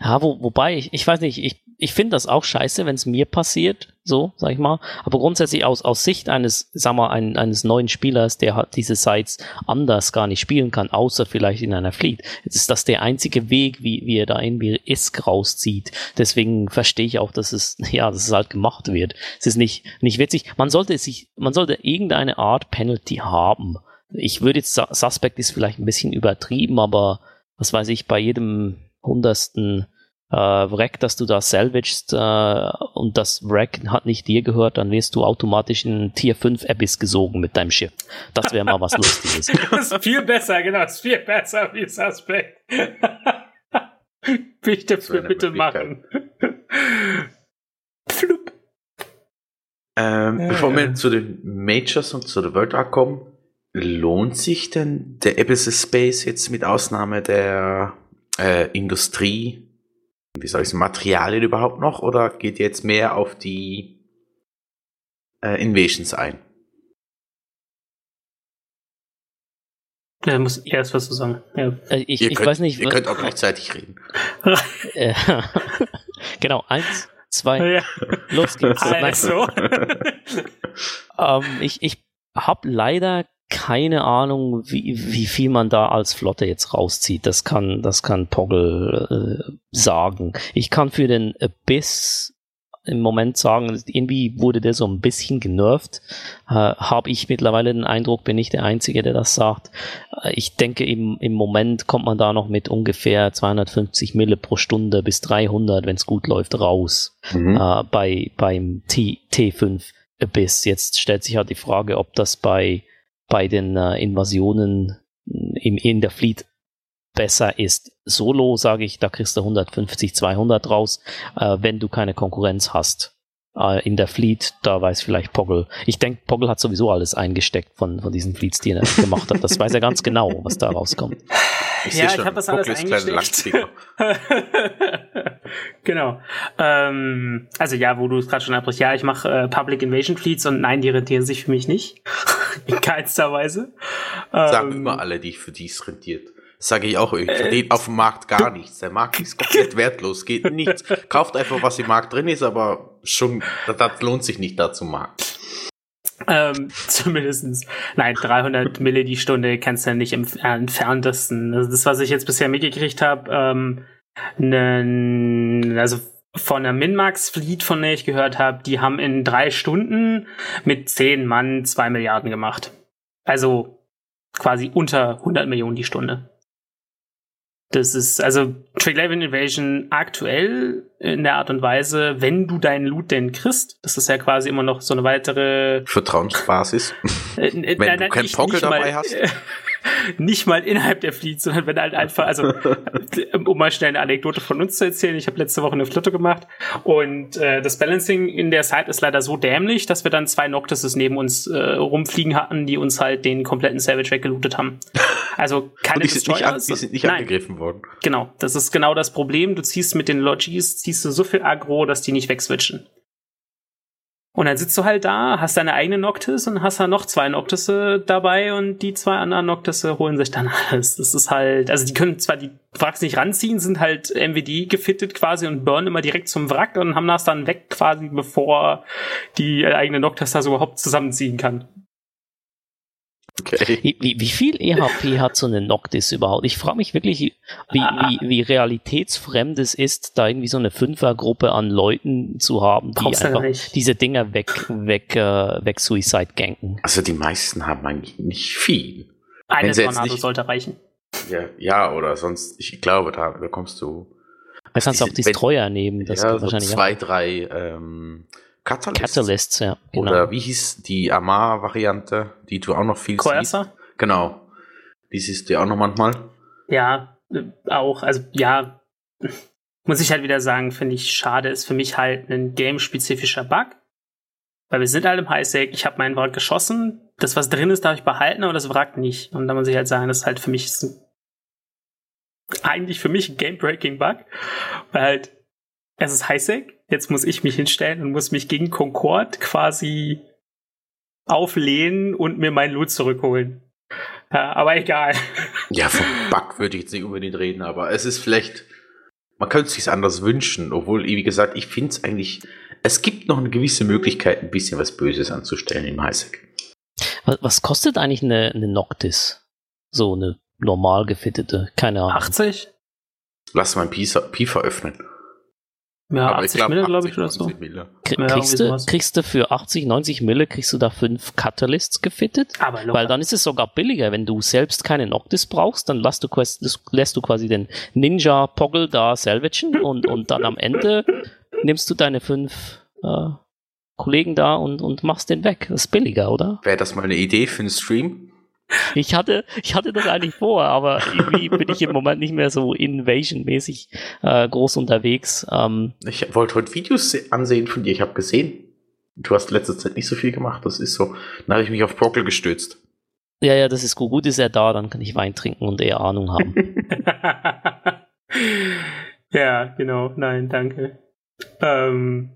Ja, wo, wobei, ich, ich weiß nicht, ich, ich finde das auch scheiße, wenn es mir passiert, so, sag ich mal. Aber grundsätzlich aus, aus Sicht eines, sag mal, ein, eines neuen Spielers, der halt diese Sites anders gar nicht spielen kann, außer vielleicht in einer Fleet, jetzt ist das der einzige Weg, wie, wie er da irgendwie Isk rauszieht. Deswegen verstehe ich auch, dass es, ja, dass es halt gemacht wird. Es ist nicht, nicht witzig. Man sollte sich, man sollte irgendeine Art Penalty haben. Ich würde jetzt, Suspect ist vielleicht ein bisschen übertrieben, aber was weiß ich, bei jedem hundertsten äh, Wreck, dass du da salvagest äh, und das Wreck hat nicht dir gehört, dann wirst du automatisch in Tier 5 Abyss gesogen mit deinem Schiff. Das wäre mal was Lustiges. das ist viel besser, genau, das ist viel besser wie Suspect. bitte, bitte machen. Flup. Ähm, ja, bevor wir zu den Majors und zu der World Arc kommen, lohnt sich denn der Abyss Space jetzt mit Ausnahme der äh, Industrie, wie soll ich sagen, Materialien überhaupt noch oder geht ihr jetzt mehr auf die äh, Invasions ein? Er muss erst was zu sagen. Ja. Äh, ich, ich könnt, weiß nicht. Ihr könnt auch gleichzeitig reden. genau, eins, zwei, ja. los geht's. Also. ähm, ich ich habe leider keine Ahnung, wie, wie viel man da als Flotte jetzt rauszieht. Das kann, das kann Poggle äh, sagen. Ich kann für den Abyss im Moment sagen, irgendwie wurde der so ein bisschen genervt. Äh, Habe ich mittlerweile den Eindruck, bin ich der Einzige, der das sagt. Äh, ich denke, im, im Moment kommt man da noch mit ungefähr 250 Mille pro Stunde bis 300, wenn es gut läuft, raus mhm. äh, bei, beim T, T5 Abyss. Jetzt stellt sich halt die Frage, ob das bei bei den äh, Invasionen im, in der Fleet besser ist. Solo sage ich, da kriegst du 150, 200 raus, äh, wenn du keine Konkurrenz hast. Äh, in der Fleet, da weiß vielleicht Poggle. Ich denke, Poggle hat sowieso alles eingesteckt von, von diesen Fleets, die er gemacht hat. Das weiß er ganz genau, was da rauskommt. Ich ja, ich habe das alles eingesteckt. genau. Ähm, also ja, wo du es gerade schon abbrichst, ja, ich mache äh, Public Invasion Fleets und nein, die rentieren sich für mich nicht. In keinster Weise. Sagen ähm, immer alle, die für dies rentiert. Sage ich auch, ich äh, auf dem Markt gar nichts. Der Markt ist komplett wertlos, geht nichts. Kauft einfach, was im Markt drin ist, aber schon, das, das lohnt sich nicht da zum Markt. Ähm, zumindestens. Nein, 300 Mille die Stunde kannst du ja nicht im entferntesten. Also das, was ich jetzt bisher mitgekriegt habe, ähm, ne, also von der Minmax-Fleet, von der ich gehört habe, die haben in drei Stunden mit zehn Mann zwei Milliarden gemacht. Also quasi unter 100 Millionen die Stunde. Das ist, also Trick-Level Invasion aktuell in der Art und Weise, wenn du deinen Loot denn kriegst, das ist ja quasi immer noch so eine weitere Vertrauensbasis. Äh, äh, wenn du keinen Pockel dabei hast. nicht mal innerhalb der Fleet, sondern wenn halt einfach, also um mal schnell eine Anekdote von uns zu erzählen, ich habe letzte Woche eine Flotte gemacht und äh, das Balancing in der Site ist leider so dämlich, dass wir dann zwei Noctises neben uns äh, rumfliegen hatten, die uns halt den kompletten Savage weggelootet haben. Also keine die sind nicht, an, die sind nicht Nein. angegriffen worden. Genau, das ist genau das Problem. Du ziehst mit den Logis, ziehst du so viel Aggro, dass die nicht wegswitchen. Und dann sitzt du halt da, hast deine eigene Noctis und hast dann noch zwei Noctisse dabei und die zwei anderen Noctisse holen sich dann alles. Das ist halt, also die können zwar die Wracks nicht ranziehen, sind halt MWD gefittet quasi und burnen immer direkt zum Wrack und haben das dann weg quasi, bevor die eigene Noctis das überhaupt zusammenziehen kann. Okay. Wie, wie, viel EHP hat so eine Noctis überhaupt? Ich frage mich wirklich, wie, wie, wie realitätsfremd es ist, da irgendwie so eine Fünfergruppe an Leuten zu haben, die Brauchst einfach diese Dinger weg, weg, äh, weg Suicide ganken. Also die meisten haben eigentlich nicht viel. Eine Tornado nicht, sollte reichen. Ja, ja, oder sonst, ich glaube, da bekommst du. Da kannst du auch Destroyer nehmen. Das ja, so zwei, drei ähm, Catalysts. Catalysts, ja. Genau. Oder wie hieß die Amar-Variante, die du auch noch viel Coercer? siehst? Genau. Die siehst du ja auch noch manchmal. Ja, auch. Also ja, muss ich halt wieder sagen, finde ich schade, ist für mich halt ein game-spezifischer Bug. Weil wir sind halt im Highsec, ich habe meinen Wrack geschossen, das, was drin ist, darf ich behalten, aber das Wrack nicht. Und da muss ich halt sagen, das ist halt für mich eigentlich für mich ein Game-Breaking-Bug. Weil halt, es ist Highsec, jetzt muss ich mich hinstellen und muss mich gegen Concord quasi auflehnen und mir meinen Loot zurückholen. Ja, aber egal. Ja, vom Bug würde ich jetzt nicht unbedingt reden, aber es ist vielleicht, man könnte es sich anders wünschen, obwohl, wie gesagt, ich finde es eigentlich, es gibt noch eine gewisse Möglichkeit, ein bisschen was Böses anzustellen im Highsec. Was, kostet eigentlich eine, eine Noctis? So eine normal gefittete, keine Ahnung. 80? Lass mal ein Pi veröffnen. Ja, Aber 80 Mille, glaube ich, oder so. Mille. Kriegst, du, kriegst du für 80, 90 Mille, kriegst du da fünf Catalysts gefittet? Aber Weil dann ist es sogar billiger, wenn du selbst keine Noctis brauchst, dann lässt du, lässt du quasi den Ninja Poggle da salvagen und, und dann am Ende nimmst du deine fünf äh, Kollegen da und, und machst den weg. Das ist billiger, oder? Wäre das mal eine Idee für einen Stream? Ich hatte, ich hatte das eigentlich vor, aber irgendwie bin ich im Moment nicht mehr so Invasion-mäßig äh, groß unterwegs. Ähm, ich wollte heute Videos ansehen von dir. Ich habe gesehen, du hast letzte Zeit nicht so viel gemacht. Das ist so. Dann habe ich mich auf Brockel gestürzt. Ja, ja, das ist gut. Gut ist er da, dann kann ich Wein trinken und eher Ahnung haben. ja, genau. Nein, danke. Ähm,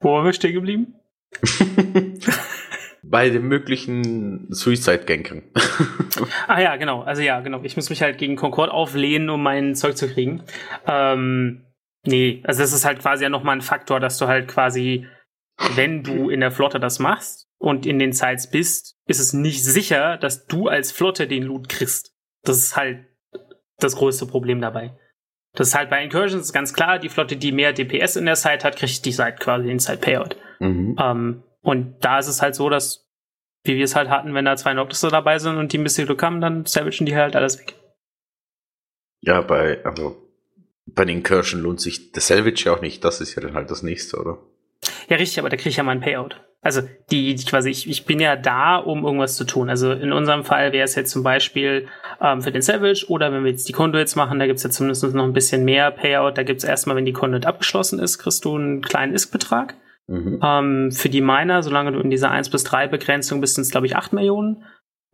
wo waren wir stehen geblieben? bei den möglichen Suicide-Gankern. ah ja, genau. Also ja, genau. Ich muss mich halt gegen Concord auflehnen, um mein Zeug zu kriegen. Ähm, nee, also das ist halt quasi ja nochmal ein Faktor, dass du halt quasi, wenn du in der Flotte das machst und in den Sites bist, ist es nicht sicher, dass du als Flotte den Loot kriegst. Das ist halt das größte Problem dabei. Das ist halt bei Incursions ganz klar, die Flotte, die mehr DPS in der Site hat, kriegt die Site quasi den Site Payout. Mhm. Ähm, und da ist es halt so, dass, wie wir es halt hatten, wenn da zwei Noctis dabei sind und die ein bisschen Glück haben, dann savagen die halt alles weg. Ja, bei, also, bei den Incursion lohnt sich der Salvage ja auch nicht. Das ist ja dann halt das nächste, oder? Ja, richtig, aber da kriege ich ja mal ein Payout. Also, die, die quasi, ich, ich bin ja da, um irgendwas zu tun. Also, in unserem Fall wäre es jetzt zum Beispiel ähm, für den Savage oder wenn wir jetzt die Conduits machen, da gibt's ja zumindest noch ein bisschen mehr Payout. Da gibt's erstmal, wenn die Conduit abgeschlossen ist, kriegst du einen kleinen Isk-Betrag. Mhm. Ähm, für die Miner, solange du in dieser 1 bis 3 Begrenzung bist, sind es, glaube ich, 8 Millionen.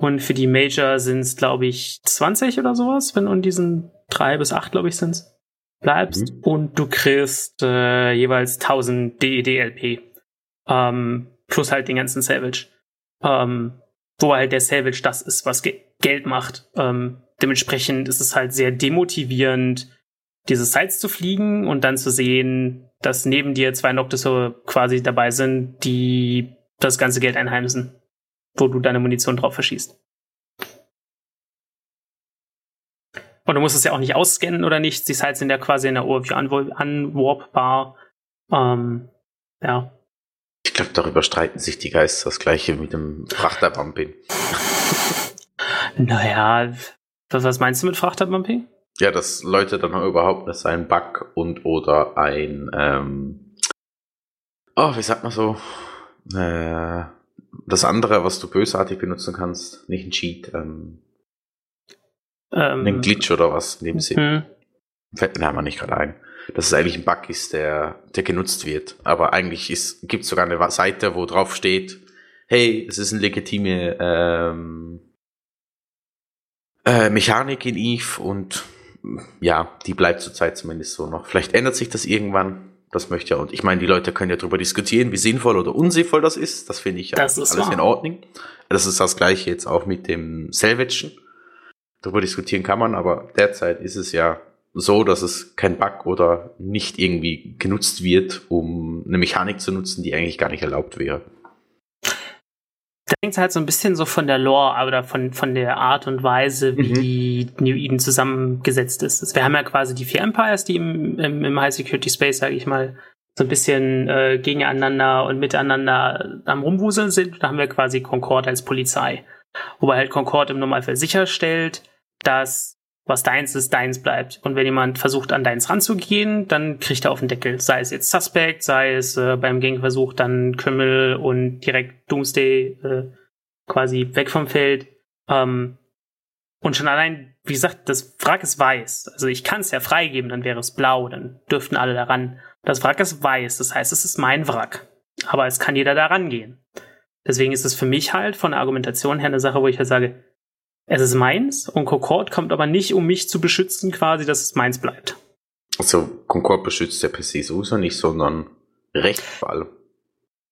Und für die Major sind es, glaube ich, 20 oder sowas, wenn du in diesen 3 bis 8, glaube ich, sind bleibst. Mhm. Und du kriegst äh, jeweils 1000 DEDLP. Ähm, plus halt den ganzen Savage. Ähm, wo halt der Savage das ist, was Ge Geld macht. Ähm, dementsprechend ist es halt sehr demotivierend, diese Sites zu fliegen und dann zu sehen, dass neben dir zwei Noctisse quasi dabei sind, die das ganze Geld einheimsen, wo du deine Munition drauf verschießt. Und du musst es ja auch nicht ausscannen oder nichts. Die Sites sind ja quasi in der Overview unwarpbar. Ähm, ja. Ich glaube, darüber streiten sich die Geister. Das gleiche mit dem Frachterbumping. naja, was meinst du mit Frachterbumping? Ja, dass Leute dann überhaupt, dass ein Bug und oder ein, ähm, oh, wie sagt man so, äh, das andere, was du bösartig benutzen kannst, nicht ein Cheat, ähm, ähm ein Glitch oder was in dem Sinn. Fällt mir aber nicht gerade ein. Dass es eigentlich ein Bug ist, der, der genutzt wird. Aber eigentlich gibt es sogar eine Seite, wo drauf steht, hey, es ist eine legitime ähm, äh, Mechanik in Eve und ja, die bleibt zurzeit zumindest so noch. Vielleicht ändert sich das irgendwann. Das möchte ja, und ich meine, die Leute können ja darüber diskutieren, wie sinnvoll oder unsinnvoll das ist. Das finde ich ja alles wahr. in Ordnung. Das ist das gleiche jetzt auch mit dem Salvagen. Darüber diskutieren kann man, aber derzeit ist es ja so, dass es kein Bug oder nicht irgendwie genutzt wird, um eine Mechanik zu nutzen, die eigentlich gar nicht erlaubt wäre. Da hängt halt so ein bisschen so von der Lore oder von, von der Art und Weise, wie New Eden zusammengesetzt ist. Also Wir haben ja quasi die vier Empires, die im, im, im High Security Space, sage ich mal, so ein bisschen äh, gegeneinander und miteinander am Rumwuseln sind. Da haben wir quasi Concord als Polizei. Wobei halt Concord im Normalfall sicherstellt, dass was deins ist, deins bleibt. Und wenn jemand versucht, an deins ranzugehen, dann kriegt er auf den Deckel. Sei es jetzt Suspect, sei es äh, beim Gangversuch dann Criminal und direkt Doomsday äh, quasi weg vom Feld. Ähm, und schon allein, wie gesagt, das Wrack ist weiß. Also ich kann es ja freigeben, dann wäre es blau, dann dürften alle daran. Das Wrack ist weiß, das heißt, es ist mein Wrack. Aber es kann jeder da rangehen. Deswegen ist es für mich halt von der Argumentation her eine Sache, wo ich halt sage, es ist meins und Concord kommt aber nicht, um mich zu beschützen, quasi, dass es meins bleibt. Also Concord beschützt ja per se sowieso nicht, sondern Recht vor allem.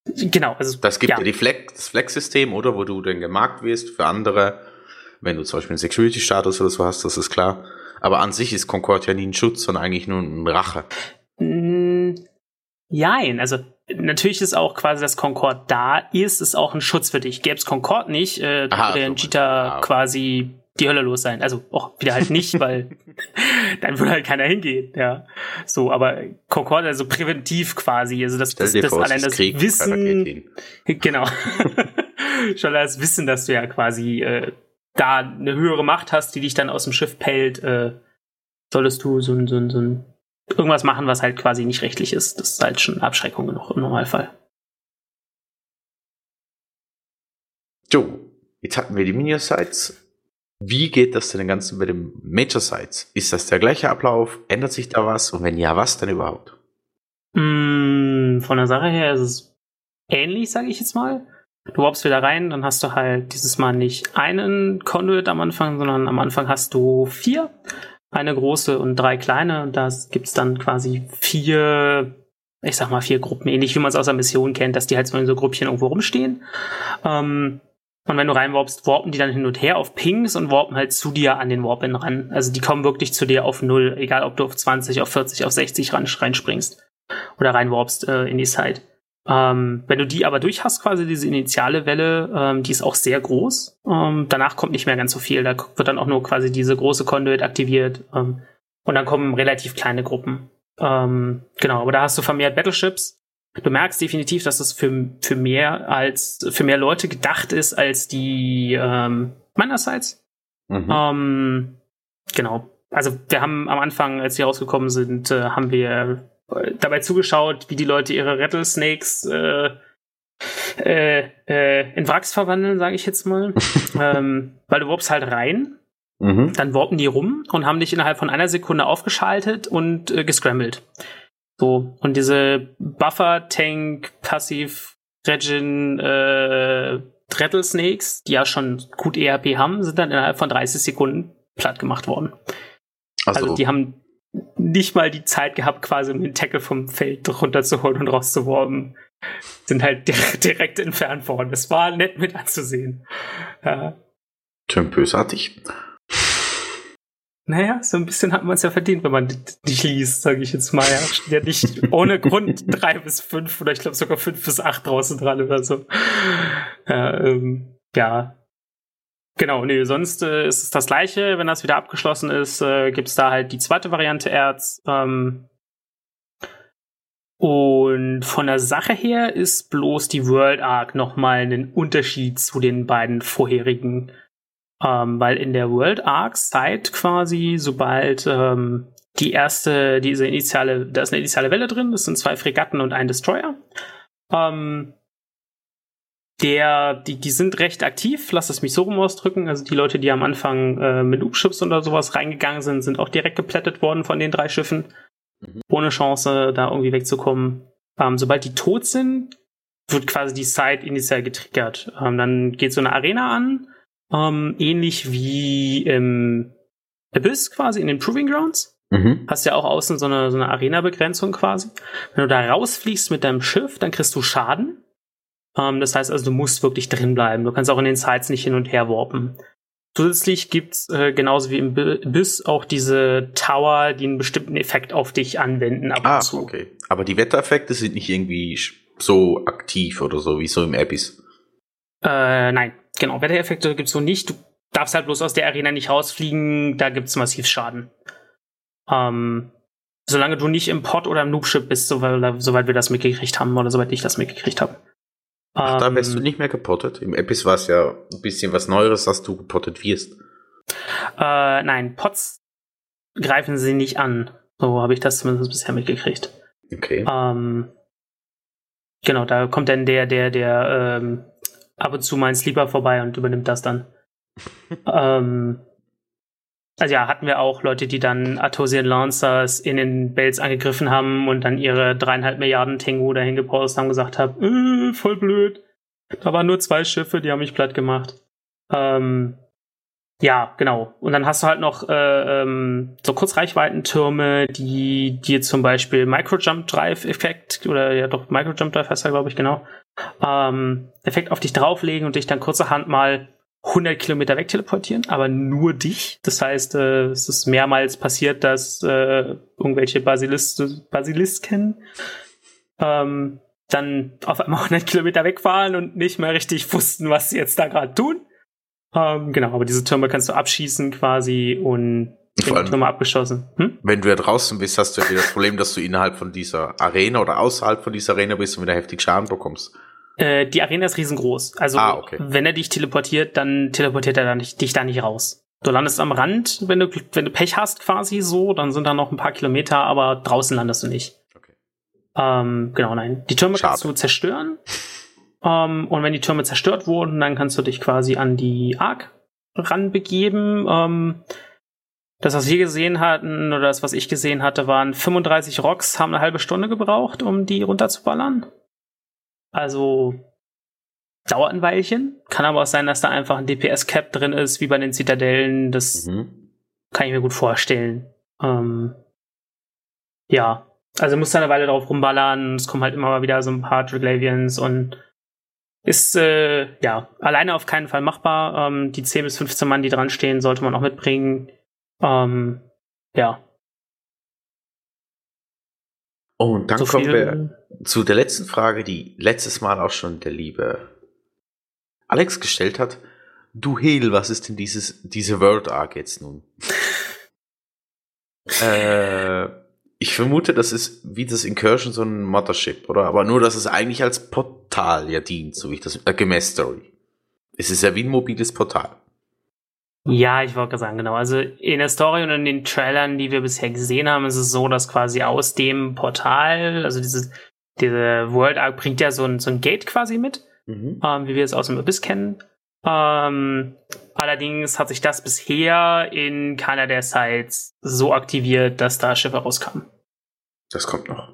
Genau, also Das gibt ja, die Flex, das Flex-System, oder wo du dann gemarkt wirst für andere, wenn du zum Beispiel einen Security-Status oder so hast, das ist klar. Aber an sich ist Concord ja nie ein Schutz, sondern eigentlich nur ein Rache. Mm, Jein, also natürlich ist auch quasi, dass Concord da ist, ist auch ein Schutz für dich. Gäbe es Concord nicht, äh, Aha, würde so meinst du. Ah, quasi die Hölle los sein. Also auch wieder halt nicht, weil dann würde halt keiner hingehen, ja. So, aber Concord also präventiv quasi, also das, das, das vor, allein das Krieg, Wissen, genau. Schon das Wissen, dass du ja quasi äh, da eine höhere Macht hast, die dich dann aus dem Schiff pellt, äh, solltest du so ein, so ein, so ein irgendwas machen, was halt quasi nicht rechtlich ist. Das ist halt schon Abschreckung genug im Normalfall. So, jetzt hatten wir die Minion-Sites. Wie geht das denn Ganzen bei den Major-Sites? Ist das der gleiche Ablauf? Ändert sich da was? Und wenn ja, was denn überhaupt? Mm, von der Sache her ist es ähnlich, sage ich jetzt mal. Du warpst wieder rein, dann hast du halt dieses Mal nicht einen Conduit am Anfang, sondern am Anfang hast du vier. Eine große und drei kleine. Und da gibt's dann quasi vier, ich sag mal vier Gruppen, ähnlich wie man es aus der Mission kennt, dass die halt so in so Gruppchen irgendwo rumstehen. Ähm, und wenn du reinwarpst, warpen die dann hin und her auf Pings und warpen halt zu dir an den Warp-In ran. Also die kommen wirklich zu dir auf Null, egal ob du auf 20, auf 40, auf 60 ran, reinspringst oder reinwarpst äh, in die Side. Ähm, wenn du die aber durch hast, quasi diese initiale Welle, ähm, die ist auch sehr groß. Ähm, danach kommt nicht mehr ganz so viel. Da wird dann auch nur quasi diese große Conduit aktiviert. Ähm, und dann kommen relativ kleine Gruppen. Ähm, genau, aber da hast du vermehrt Battleships. Du merkst definitiv, dass es für, für mehr als für mehr Leute gedacht ist als die ähm, meinerseits. Mhm. Genau. Also wir haben am Anfang, als wir rausgekommen sind, äh, haben wir dabei zugeschaut, wie die Leute ihre Rattlesnakes äh, äh, äh, in Wracks verwandeln, sage ich jetzt mal. ähm, weil du warpst halt rein, Mhm. dann warpen die rum und haben dich innerhalb von einer Sekunde aufgeschaltet und äh, gescrambled. So, und diese Buffer, Tank, Passiv, Regen, äh, Rattlesnakes, die ja schon gut ERP haben, sind dann innerhalb von 30 Sekunden platt gemacht worden. Also, Also die haben nicht mal die Zeit gehabt, quasi um den Tackle vom Feld runterzuholen und rauszuworben. Sind halt direkt, direkt entfernt worden. Das war nett mit anzusehen. Äh, schön bösartig. naja, so ein bisschen hat man es ja verdient, wenn man d- nicht liest, sage ich jetzt mal. Ja, steht ja nicht ohne Grund drei bis fünf oder ich glaube sogar fünf bis acht draußen dran oder so. Ja, ähm, ja. Genau, nee, sonst äh, ist es das gleiche. Wenn das wieder abgeschlossen ist, äh, gibt es da halt die zweite Variante Erz. Ähm, und von der Sache her ist bloß die World Arc nochmal ein Unterschied zu den beiden vorherigen ähm, weil in der World Arc Side quasi, sobald ähm, die erste, diese initiale, da ist eine initiale Welle drin, das sind zwei Fregatten und ein Destroyer. Ähm, der, die, die sind recht aktiv, lass es mich so rum ausdrücken. Also die Leute, die am Anfang äh, mit Loop-Ships oder sowas reingegangen sind, sind auch direkt geplättet worden von den drei Schiffen. Mhm. Ohne Chance, da irgendwie wegzukommen. Ähm, sobald die tot sind, wird quasi die Side initial getriggert. Ähm, dann geht so eine Arena an, ähm, ähnlich wie im Abyss quasi in den Proving Grounds. Mhm. Hast ja auch außen so eine, so eine Arena-Begrenzung quasi. Wenn du da rausfliegst mit deinem Schiff, dann kriegst du Schaden. Ähm, das heißt also, du musst wirklich drin bleiben. Du kannst auch in den Sites nicht hin und her warpen. Zusätzlich gibt's äh, genauso wie im Biss auch diese Tower, die einen bestimmten Effekt auf dich anwenden ab ah, und zu. okay. Aber die Wettereffekte sind nicht irgendwie so aktiv oder so, wie so im Abyss. Äh, nein, genau. Wettereffekte gibt's so nicht. Du darfst halt bloß aus der Arena nicht rausfliegen, da gibt's massiv Schaden. Ähm, solange du nicht im Pod oder im Noobship bist, soweit, soweit wir das mitgekriegt haben oder soweit ich das mitgekriegt habe. Ach, da wärst du ähm, nicht mehr gepottet. Im Epis war es ja ein bisschen was Neues, dass du gepottet wirst. Äh, nein, Pots greifen sie nicht an. So habe ich das zumindest bisher mitgekriegt. Okay. Ähm, genau, da kommt dann der, der, der ähm, ab und zu mein Sleeper vorbei und übernimmt das dann. ähm, also ja, hatten wir auch Leute, die dann Artosian Lancers in den Bells angegriffen haben und dann ihre dreieinhalb Milliarden Tengu dahin gepostet haben gesagt haben, äh, voll blöd. Da waren nur zwei Schiffe, die haben mich platt gemacht. Ähm, ja, genau. Und dann hast du halt noch äh, ähm, so Kurzreichweitentürme, die dir zum Beispiel Microjump Drive Effekt oder ja doch Microjump Drive heißt er glaube ich genau ähm, Effekt auf dich drauflegen und dich dann kurzerhand mal 100 Kilometer wegteleportieren, aber nur dich. Das heißt, äh, es ist mehrmals passiert, dass äh, irgendwelche Basilist Basilisken ähm, dann auf einmal 100 Kilometer wegfahren und nicht mehr richtig wussten, was sie jetzt da gerade tun. Ähm, genau, aber diese Türme kannst du abschießen quasi und vor allem, Türme abgeschossen. Hm? Wenn du ja draußen bist, hast du ja das Problem, dass du innerhalb von dieser Arena oder außerhalb von dieser Arena bist und wieder heftig Schaden bekommst. Äh, die Arena ist riesengroß. Also, ah, okay. wenn er dich teleportiert, dann teleportiert er da nicht, dich da nicht raus. Du landest am Rand, wenn du, wenn du Pech hast, quasi so, dann sind da noch ein paar Kilometer, aber draußen landest du nicht. Okay. Ähm, genau, nein. Die Türme Schade. kannst du zerstören. ähm, und wenn die Türme zerstört wurden, dann kannst du dich quasi an die Ark ranbegeben. Ähm, das, was wir gesehen hatten, oder das, was ich gesehen hatte, waren 35 Rocks, haben eine halbe Stunde gebraucht, um die runterzuballern. Also dauert ein Weilchen. Kann aber auch sein, dass da einfach ein DPS-Cap drin ist, wie bei den Zitadellen. Das mhm. kann ich mir gut vorstellen. Ähm, ja, also muss da eine Weile drauf rumballern. Es kommen halt immer mal wieder so ein paar Triglavians und ist äh, ja alleine auf keinen Fall machbar. Ähm, die 10 bis 15 Mann, die dran stehen, sollte man auch mitbringen. Ähm, ja, und dann so kommen wir zu der letzten Frage, die letztes Mal auch schon der liebe Alex gestellt hat. Du Hehl, was ist denn dieses, diese World Arc jetzt nun? äh, ich vermute, das ist wie das Incursion so ein Mothership, oder? Aber nur, dass es eigentlich als Portal ja dient, so wie ich das, äh, gemäß Story. Es ist ja wie ein mobiles Portal. Ja, ich wollte gerade sagen, genau. Also in der Story und in den Trailern, die wir bisher gesehen haben, ist es so, dass quasi aus dem Portal, also dieses, diese World Arc bringt ja so ein, so ein Gate quasi mit, mhm. ähm, wie wir es aus dem Abyss kennen. Ähm, allerdings hat sich das bisher in keiner der Sites so aktiviert, dass da Schiffe rauskamen. Das kommt noch.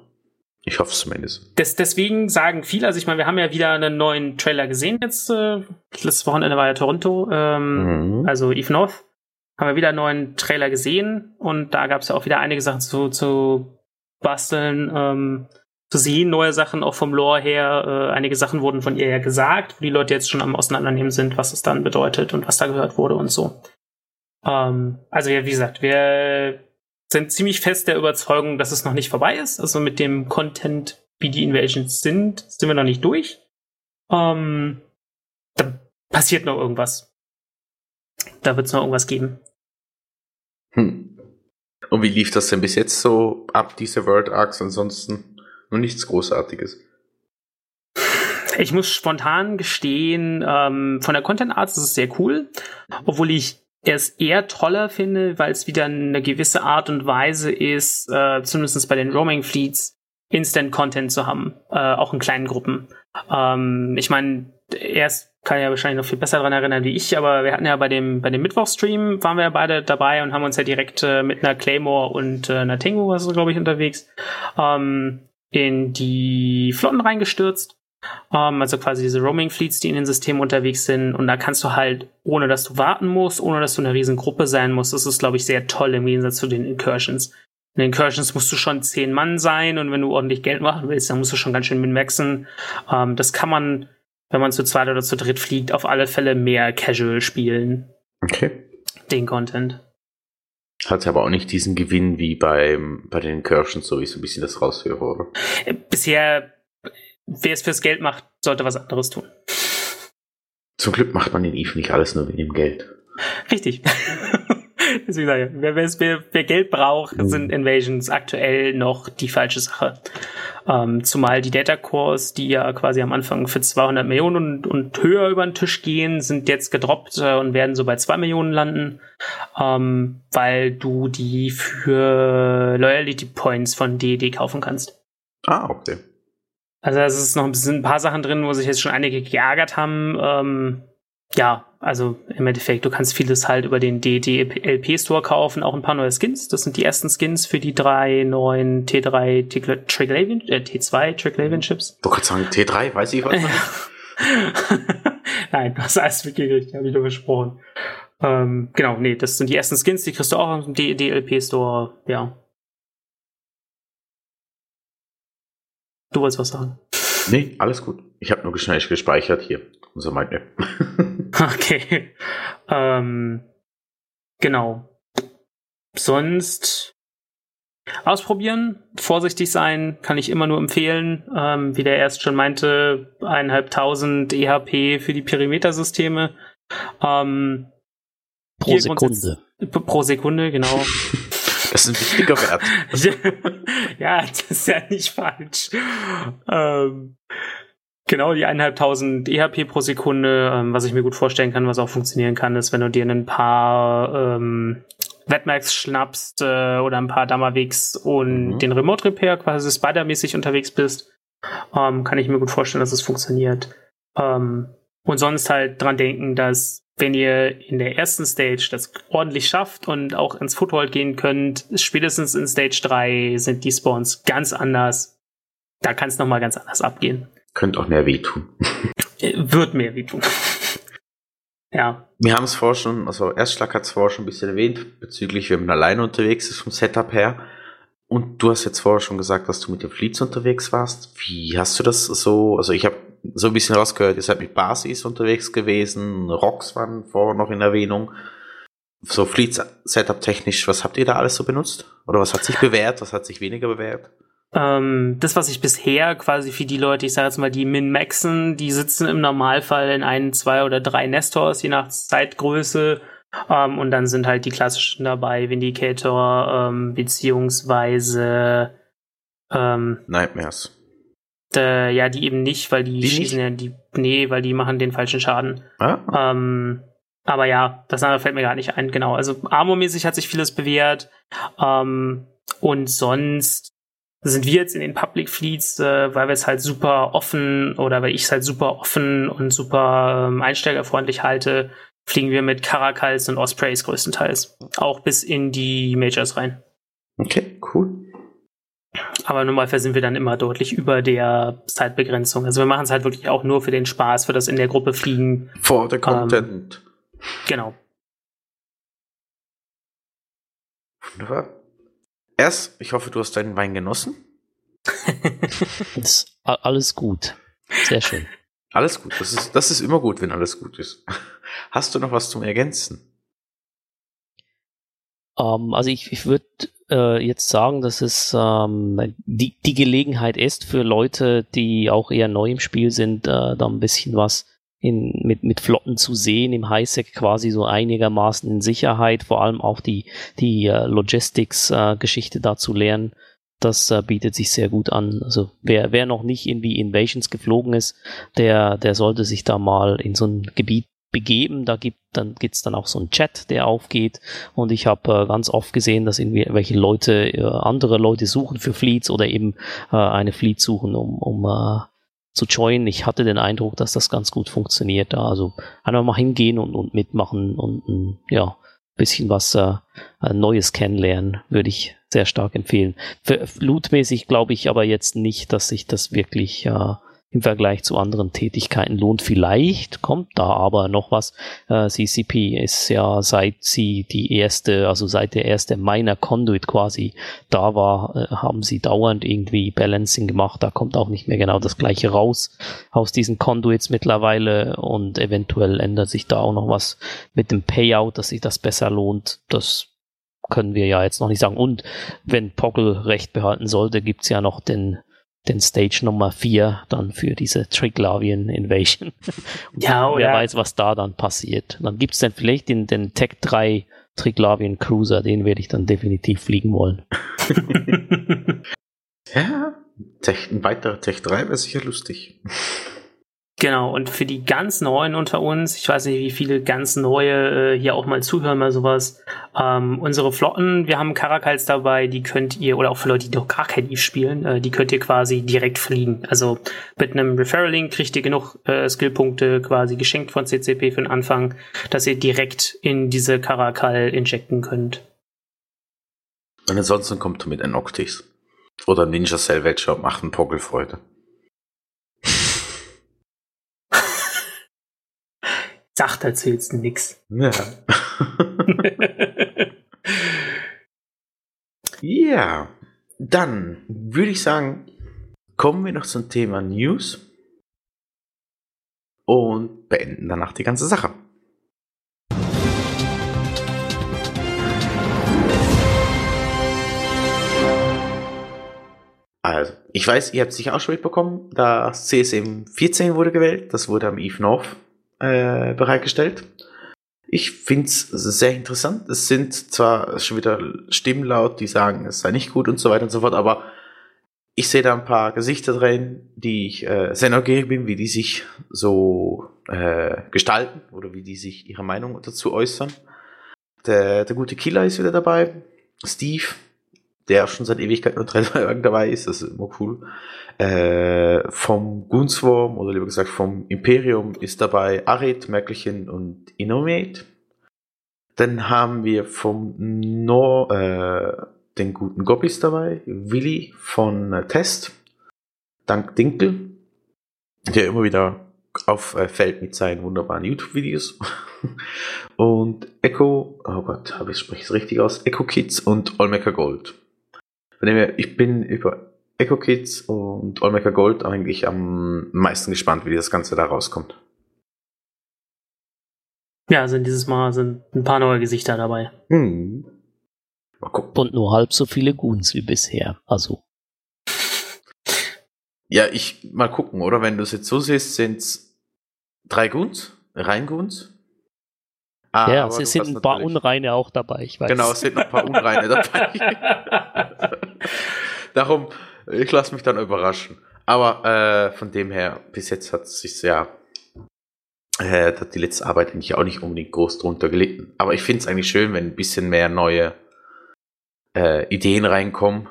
Ich hoffe es zumindest. Des, deswegen sagen viele, also ich meine, wir haben ja wieder einen neuen Trailer gesehen jetzt. Äh, letztes Wochenende war ja Toronto, ähm, mhm. also Eve North. Haben wir wieder einen neuen Trailer gesehen und da gab es ja auch wieder einige Sachen zu, zu basteln, ähm, zu sehen, neue Sachen auch vom Lore her. Äh, einige Sachen wurden von ihr ja gesagt, wo die Leute jetzt schon am Auseinandernehmen sind, was es dann bedeutet und was da gehört wurde und so. Ähm, also ja, wie gesagt, wir sind ziemlich fest der Überzeugung, dass es noch nicht vorbei ist. Also mit dem Content, wie die Invasions sind, sind wir noch nicht durch. Ähm, da passiert noch irgendwas. Da wird es noch irgendwas geben. Hm. Und wie lief das denn bis jetzt so ab, diese World Arcs? Ansonsten nur nichts Großartiges. Ich muss spontan gestehen, ähm, von der Content Art ist es sehr cool, obwohl ich es eher toller finde, weil es wieder eine gewisse Art und Weise ist, äh, zumindest bei den Roaming Fleets, Instant Content zu haben, äh, auch in kleinen Gruppen. Ähm, ich meine, erst kann ja wahrscheinlich noch viel besser daran erinnern wie ich, aber wir hatten ja bei dem bei dem Mittwochstream waren wir ja beide dabei und haben uns ja direkt äh, mit einer Claymore und äh, einer Tengu, was glaube ich unterwegs, ähm, in die Flotten reingestürzt Ähm, also quasi diese Roaming Fleets, die in den Systemen unterwegs sind. Und da kannst du halt, ohne dass du warten musst, ohne dass du eine riesen Gruppe sein musst, das ist, glaube ich, sehr toll im Gegensatz zu den Incursions. In den Incursions musst du schon zehn Mann sein und wenn du ordentlich Geld machen willst, dann musst du schon ganz schön min-maxen. Ähm, das kann man, wenn man zu zweit oder zu dritt fliegt, auf alle Fälle mehr casual spielen. Okay. Den Content. Hat aber auch nicht diesen Gewinn wie beim, bei den Incursions, so wie ich so ein bisschen das raushöre, oder? Bisher, wer es fürs Geld macht, sollte was anderes tun. Zum Glück macht man in Eve nicht alles nur mit dem Geld. Richtig. Deswegen sage ich, wer, wer, wer Geld braucht, Mhm. sind Invasions aktuell noch die falsche Sache. Ähm, zumal die Data Cores, die ja quasi am Anfang für 200 Millionen und, und höher über den Tisch gehen, sind jetzt gedroppt äh, und werden so bei 2 Millionen landen, ähm, weil du die für Loyalty Points von DD kaufen kannst. Ah, okay. Also es ist noch ein bisschen ein paar Sachen drin, wo sich jetzt schon einige geärgert haben. Ähm, ja, also im Endeffekt, du kannst vieles halt über den DDLP Store kaufen, auch ein paar neue Skins. Das sind die ersten Skins für die drei neuen T3 Triglavian, äh, T2 Triglavian Chips. Du kannst sagen, T3, weiß ich was? Nein, du hast alles mitgekriegt, habe ich nur gesprochen. Ähm, genau, nee, das sind die ersten Skins, die kriegst du auch aus dem DLP Store, ja. Du wolltest was sagen. nee, alles gut. Ich habe nur schnell gespeichert hier. Unser Mindmap. Okay. Ähm, genau. Sonst ausprobieren, vorsichtig sein, kann ich immer nur empfehlen. Ähm, wie der erst schon meinte, eineinhalbtausend EHP für die Perimetersysteme. Ähm, Pro Sekunde. Pro Sekunde, genau. Das ist ein wichtiger Wert. ja, das ist ja nicht falsch. Ähm, genau, die 1.500 EHP pro Sekunde, ähm, was ich mir gut vorstellen kann, was auch funktionieren kann, ist, wenn du dir ein paar ähm, Wetmax schnappst äh, oder ein paar Dammerwegs und Mhm. den Remote Repair quasi spider-mäßig unterwegs bist, ähm, kann ich mir gut vorstellen, dass es funktioniert. Ähm, und sonst halt dran denken, dass wenn ihr in der ersten Stage das ordentlich schafft und auch ins Foothold gehen könnt, spätestens in Stage 3 sind die Spawns ganz anders. Da kann es nochmal ganz anders abgehen. Könnte auch mehr wehtun. Äh, Wird mehr wehtun. ja. Wir haben es vorher schon, also Erstschlag hat es vorher schon ein bisschen erwähnt, bezüglich, wenn man alleine unterwegs ist vom Setup her. Und du hast jetzt vorher schon gesagt, dass du mit den Fleets unterwegs warst. Wie hast du das so? Also ich habe so ein bisschen rausgehört, ihr seid mit Basis unterwegs gewesen, Rocks waren vorher noch in Erwähnung. So Fleet-Setup technisch, was habt ihr da alles so benutzt? Oder was hat sich bewährt, was hat sich weniger bewährt? Ähm, das, was ich bisher quasi für die Leute, ich sage jetzt mal die Min-Maxen, die sitzen im Normalfall in ein, zwei oder drei Nestors, je nach Zeitgröße. Ähm, und dann sind halt die klassischen dabei, Vindicator, ähm, beziehungsweise ähm, Nightmares. äh, ja, die eben nicht, weil die, Die schießen ja die. Nee, weil die machen den falschen Schaden. Ah, Ähm, aber ja, das andere fällt mir gar nicht ein, genau. Also Armor-mäßig hat sich vieles bewährt. Ähm, und sonst sind wir jetzt in den Public Fleets, äh, weil wir es halt super offen oder weil ich es halt super offen und super ähm, einsteigerfreundlich halte, fliegen wir mit Caracals und Ospreys größtenteils. Auch bis in die Majors rein. okay, cool. Aber normalerweise sind wir dann immer deutlich über der Zeitbegrenzung. Also wir machen es halt wirklich auch nur für den Spaß, für das in der Gruppe fliegen. For the content. Genau. Wunderbar. Erst, ich hoffe, du hast deinen Wein genossen. Alles gut. Sehr schön. Alles gut. Das ist, das ist immer gut, wenn alles gut ist. Hast du noch was zum Ergänzen? Ähm, also ich, ich würde äh, jetzt sagen, dass es ähm, die, die Gelegenheit ist für Leute, die auch eher neu im Spiel sind, äh, da ein bisschen was in, mit, mit Flotten zu sehen, im Highsec quasi so einigermaßen in Sicherheit, vor allem auch die, die äh, Logistics-Geschichte da zu lernen. Das äh, bietet sich sehr gut an. Also wer, wer noch nicht irgendwie Invasions geflogen ist, der, der sollte sich da mal in so ein Gebiet begeben. Da gibt dann gibt's dann auch so einen Chat, der aufgeht. Und ich habe äh, ganz oft gesehen, dass irgendwie welche Leute äh, andere Leute suchen für Fleets oder eben äh, eine Fleet suchen, um, um äh, zu joinen. Ich hatte den Eindruck, dass das ganz gut funktioniert. Also einfach mal hingehen und, und mitmachen und ein ja, bisschen was äh, äh, Neues kennenlernen, würde ich sehr stark empfehlen. Lootmäßig glaube ich aber jetzt nicht, dass sich das wirklich äh, im Vergleich zu anderen Tätigkeiten lohnt. Vielleicht kommt da aber noch was. Äh, CCP ist ja seit sie die erste, also seit der erste Miner Conduit quasi da war, äh, haben sie dauernd irgendwie Balancing gemacht. Da kommt auch nicht mehr genau das gleiche raus aus diesen Conduits mittlerweile und eventuell ändert sich da auch noch was mit dem Payout, dass sich das besser lohnt. Das können wir ja jetzt noch nicht sagen. Und wenn Poggle recht behalten sollte, gibt's ja noch den, den Stage Nummer 4 dann für diese Triglavian Invasion. Ja, oder? Wer weiß, was da dann passiert. Dann gibt's dann vielleicht den, den Tech 3 Triglavian Cruiser, den werde ich dann definitiv fliegen wollen. Ja, Tech, ein weiterer Tech 3 wäre sicher lustig. Genau, und für die ganz Neuen unter uns, ich weiß nicht, wie viele ganz Neue äh, hier auch mal zuhören bei sowas, ähm, unsere Flotten, wir haben Karakals dabei, die könnt ihr, oder auch für Leute, die noch gar kein Eve spielen, äh, die könnt ihr quasi direkt fliegen. Also mit einem Referral-Link kriegt ihr genug äh, Skillpunkte quasi geschenkt von CCP für den Anfang, dass ihr direkt in diese Karakal injecten könnt. Und ansonsten kommt er mit ein Octis. Oder Ninja Salvager und macht Sagt, erzählst du nix. Ja. ja, dann würde ich sagen, kommen wir noch zum Thema News und beenden danach die ganze Sache. Also, ich weiß, ihr habt es sicher auch schon mitbekommen, das CSM 14 wurde gewählt, das wurde am Eve North äh, bereitgestellt. Ich finde es sehr interessant. Es sind zwar schon wieder Stimmen laut, die sagen, es sei nicht gut und so weiter und so fort, aber ich sehe da ein paar Gesichter drin, die ich äh, sehr neugierig bin, wie die sich so äh, gestalten oder wie die sich ihre Meinung dazu äußern. Der, der gute Killer ist wieder dabei. Steve, der schon seit Ewigkeit nur drei dabei ist, das ist immer cool. Äh, vom Gunsworm, oder lieber gesagt vom Imperium, ist dabei Arid, Merkelchen und Inomate. Dann haben wir vom Nor, äh, den guten Gobbis dabei, Willi von äh, Test, Dank Dinkel, der immer wieder auffällt mit seinen wunderbaren YouTube-Videos. und Echo, oh Gott, habe ich es richtig aus, Echo Kids und Olmeca Gold. Von dem her, ich bin über Echo Kids und Olmeca Gold eigentlich am meisten gespannt, wie das Ganze da rauskommt. Ja, sind dieses Mal sind ein paar neue Gesichter dabei. Hm. Mal gucken. Und nur halb so viele Goons wie bisher. Also, Ja, ich mal gucken, oder? Wenn du es jetzt so siehst, sind es drei Guns, rein Guns. Ah, ja, es sind ein paar natürlich- Unreine auch dabei, ich weiß. Genau, es sind ein paar Unreine dabei. Darum, ich lasse mich dann überraschen. Aber äh, von dem her, bis jetzt hat es sich ja, äh, hat die letzte Arbeit eigentlich auch nicht unbedingt groß drunter gelitten. Aber ich finde es eigentlich schön, wenn ein bisschen mehr neue äh, Ideen reinkommen.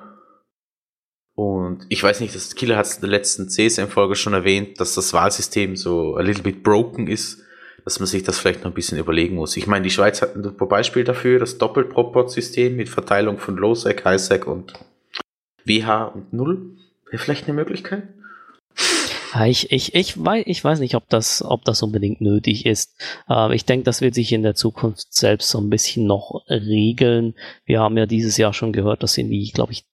Und ich weiß nicht, das Killer hat es in der letzten CSM-Folge schon erwähnt, dass das Wahlsystem so a little bit broken ist, dass man sich das vielleicht noch ein bisschen überlegen muss. Ich meine, die Schweiz hat ein Beispiel dafür, das Doppelproport-System mit Verteilung von Low-Sec, High-Sec und WH und Null. Wäre vielleicht eine Möglichkeit? Ich, ich, ich, weiß, ich weiß nicht, ob das, ob das unbedingt nötig ist. Äh, ich denke, das wird sich in der Zukunft selbst so ein bisschen noch regeln. Wir haben ja dieses Jahr schon gehört, dass irgendwie, glaube ich,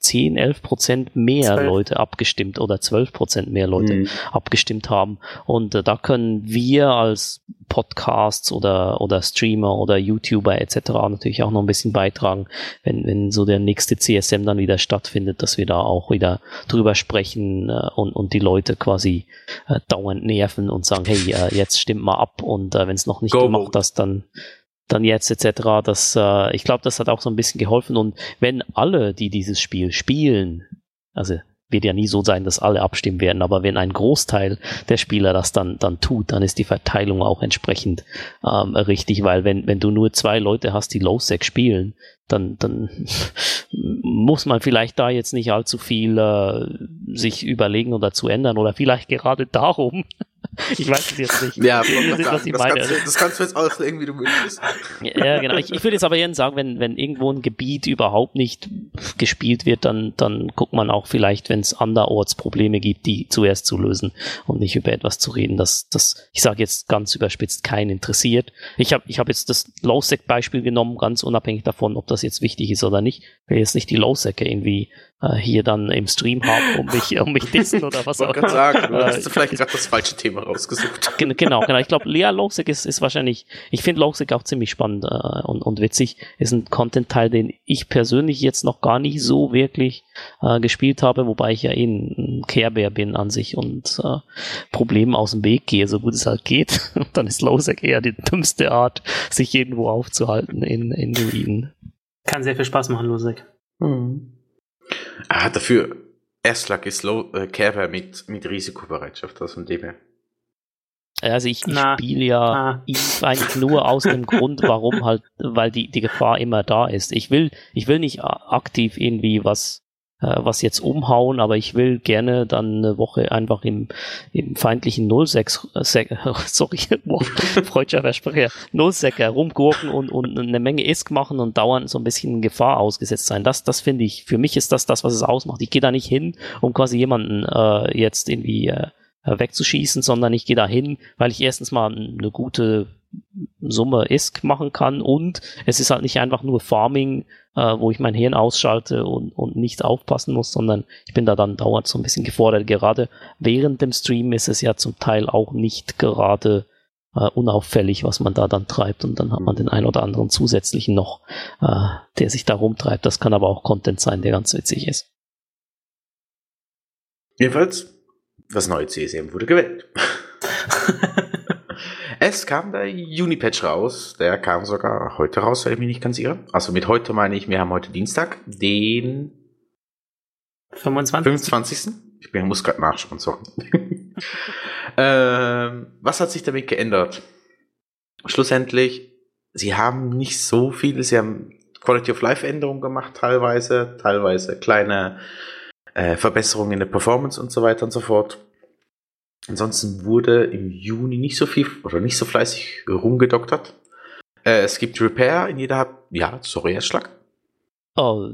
10, 11 Prozent mehr Zwölf. Leute abgestimmt oder 12 Prozent mehr Leute Mhm. abgestimmt haben. Und äh, da können wir als Podcasts oder, oder Streamer oder YouTuber etc. natürlich auch noch ein bisschen beitragen, wenn, wenn so der nächste CSM dann wieder stattfindet, dass wir da auch wieder drüber sprechen äh, und, und die Leute quasi äh, dauernd nerven und sagen, hey, äh, jetzt stimmt mal ab und äh, wenn es noch nicht Go gemacht hast, dann dann jetzt etc. Das, äh, ich glaube, das hat auch so ein bisschen geholfen und wenn alle, die dieses Spiel spielen, also wird ja nie so sein, dass alle abstimmen werden, aber wenn ein Großteil der Spieler das dann, dann tut, dann ist die Verteilung auch entsprechend ähm, richtig, weil wenn, wenn du nur zwei Leute hast, die Low-Sec spielen, dann, dann muss man vielleicht da jetzt nicht allzu viel äh, sich überlegen oder zu ändern oder vielleicht gerade darum. ich weiß es jetzt nicht. Ja, Ihr wisst, was ich das, meine. kannst du, das kannst du jetzt auslegen, wie du möchtest. Ja, genau. Ich, ich würde jetzt aber eher sagen, wenn, wenn irgendwo ein Gebiet überhaupt nicht gespielt wird, dann, dann guckt man auch vielleicht, wenn es anderorts Probleme gibt, die zuerst zu lösen und nicht über etwas zu reden, das, das ich sage jetzt ganz überspitzt, keinen interessiert. Ich habe ich hab jetzt das Low-Sec-Beispiel genommen, ganz unabhängig davon, ob das jetzt wichtig ist oder nicht. Ich will jetzt nicht die Low-Sec irgendwie äh, hier dann im Stream haben, um mich, um mich dissen oder was auch immer. sagen, du hast äh, vielleicht gerade das falsche Thema rausgesucht. Genau, genau. Ich glaube, Lea Lowsec ist, ist wahrscheinlich, ich finde Lowsec auch ziemlich spannend äh, und, und witzig. Ist ein Content-Teil, den ich persönlich jetzt noch gar nicht so wirklich äh, gespielt habe, wobei ich ja eh ein Care bin an sich und äh, Problemen aus dem Weg gehe, so gut es halt geht. Und dann ist Lowsec eher die dümmste Art, sich irgendwo aufzuhalten in, in Ruinen. Kann sehr viel Spaß machen, Lowsec. Hm. Ah, dafür Erstlag ist Low, äh, Care mit, mit Risikobereitschaft, also von dem her. Also ich, ich spiele ja eigentlich nur aus dem Grund, warum halt, weil die, die Gefahr immer da ist. Ich will, ich will nicht aktiv irgendwie was, äh, was jetzt umhauen, aber ich will gerne dann eine Woche einfach im, im feindlichen 06, äh, sorry, freudscher Versprecher, 06 rumgurken und, und eine Menge Isk machen und dauernd so ein bisschen Gefahr ausgesetzt sein. Das, das finde ich, für mich ist das das, was es ausmacht. Ich gehe da nicht hin, um quasi jemanden äh, jetzt irgendwie äh, wegzuschießen, sondern ich gehe da hin, weil ich erstens mal eine gute Summe ISK machen kann und es ist halt nicht einfach nur Farming, äh, wo ich mein Hirn ausschalte und, und nicht aufpassen muss, sondern ich bin da dann dauernd so ein bisschen gefordert. Gerade während dem Stream ist es ja zum Teil auch nicht gerade äh, unauffällig, was man da dann treibt und dann hat man den ein oder anderen zusätzlichen noch, äh, der sich da rumtreibt. Das kann aber auch Content sein, der ganz witzig ist. Jedenfalls das neue CSM wurde gewählt. es kam der Juni-Patch raus. Der kam sogar heute raus, wenn ich mich nicht ganz irre. Also mit heute meine ich, wir haben heute Dienstag, den 25. 25. Ich bin, muss gerade nachschauen, sorry. ähm, was hat sich damit geändert? Schlussendlich, sie haben nicht so viele, sie haben Quality of Life Änderungen gemacht, teilweise, teilweise kleine äh, Verbesserungen in der Performance und so weiter und so fort. Ansonsten wurde im Juni nicht so viel oder nicht so fleißig rumgedoktert. Äh, es gibt Repair in jeder, ja, sorry, Erschlag. Oh,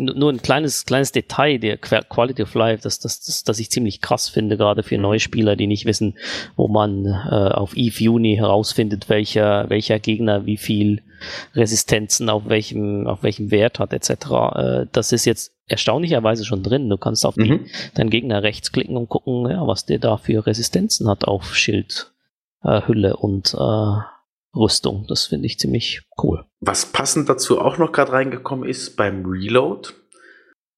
nur ein kleines, kleines Detail der Quality of Life, das, das, das, das ich ziemlich krass finde, gerade für neue Spieler, die nicht wissen, wo man äh, auf Eve Juni herausfindet, welcher, welcher Gegner wie viel Resistenzen auf welchem, auf welchem Wert hat, etc. Äh, das ist jetzt erstaunlicherweise schon drin. Du kannst auf mhm. deinen Gegner rechts klicken und gucken, ja, was der da für Resistenzen hat auf Schild, äh, Hülle und äh, Rüstung. Das finde ich ziemlich cool. Was passend dazu auch noch gerade reingekommen ist beim Reload.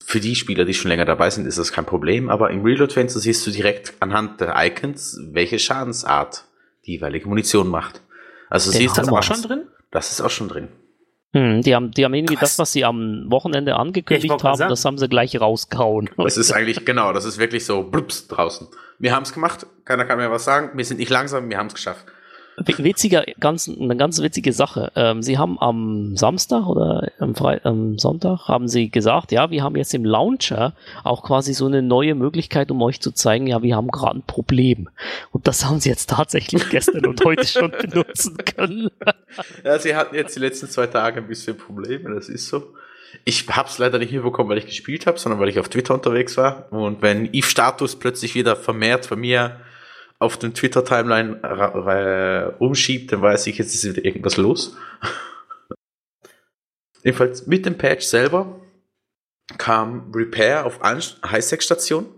Für die Spieler, die schon länger dabei sind, ist das kein Problem, aber im Reload-Fenster siehst du direkt anhand der Icons, welche Schadensart die jeweilige Munition macht. Also Den siehst du das auch schon drin? Das ist auch schon drin. Hm, die haben, die haben irgendwie das, was sie am Wochenende angekündigt ja, haben, das haben sie gleich rausgehauen. Das ist eigentlich, genau, das ist wirklich so blups draußen. Wir haben es gemacht, keiner kann mir was sagen, wir sind nicht langsam, wir haben es geschafft. Witziger, ganz, eine ganz witzige Sache. Ähm, sie haben am Samstag oder am, Fre am Sonntag haben sie gesagt, ja, wir haben jetzt im Launcher auch quasi so eine neue Möglichkeit, um euch zu zeigen, ja, wir haben gerade ein Problem. Und das haben sie jetzt tatsächlich gestern und heute schon benutzen können. ja, sie hatten jetzt die letzten zwei Tage ein bisschen Probleme, das ist so. Ich habe es leider nicht hinbekommen, weil ich gespielt habe, sondern weil ich auf Twitter unterwegs war. Und wenn Eve Status plötzlich wieder vermehrt von mir auf den Twitter-Timeline umschiebt, dann weiß ich, jetzt ist wieder irgendwas los. Jedenfalls mit dem Patch selber kam Repair auf Highsec-Stationen.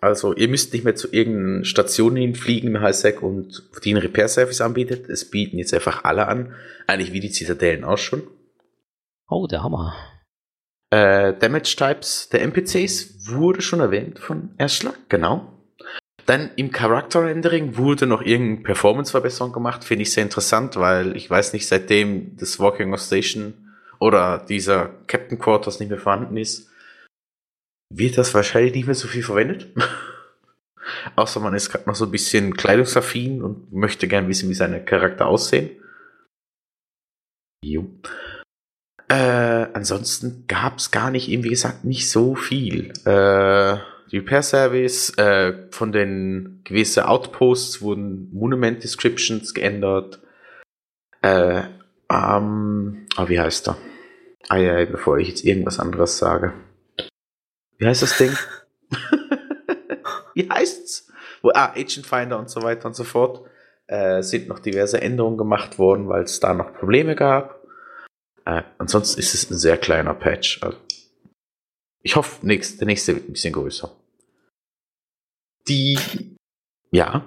Also ihr müsst nicht mehr zu irgendeinen Station hinfliegen im Highsec und die einen Repair-Service anbietet. Es bieten jetzt einfach alle an. Eigentlich wie die Zitadellen auch schon. Oh, der Hammer. Äh, Damage Types der NPCs wurde schon erwähnt von Erschlag, genau. Dann im Character Rendering wurde noch irgendeine Performance-Verbesserung gemacht. Finde ich sehr interessant, weil ich weiß nicht, seitdem das Walking of Station oder dieser Captain Quarters nicht mehr vorhanden ist, wird das wahrscheinlich nicht mehr so viel verwendet. Außer man ist gerade noch so ein bisschen kleidungsaffin und möchte gern wissen, wie seine Charakter aussehen. Jo. Äh, ansonsten gab es gar nicht, eben wie gesagt, nicht so viel. Äh, Repair Service, äh, von den gewissen Outposts wurden Monument Descriptions geändert. Äh, ähm, oh, wie heißt er? Eieiei, bevor ich jetzt irgendwas anderes sage. Wie heißt das Ding? Wie heißt's? Wo, ah, Agent Finder und so weiter und so fort. Äh, sind noch diverse Änderungen gemacht worden, weil es da noch Probleme gab. Äh, ansonsten ist es ein sehr kleiner Patch. Also ich hoffe, nächst, der nächste wird ein bisschen größer. Die, ja.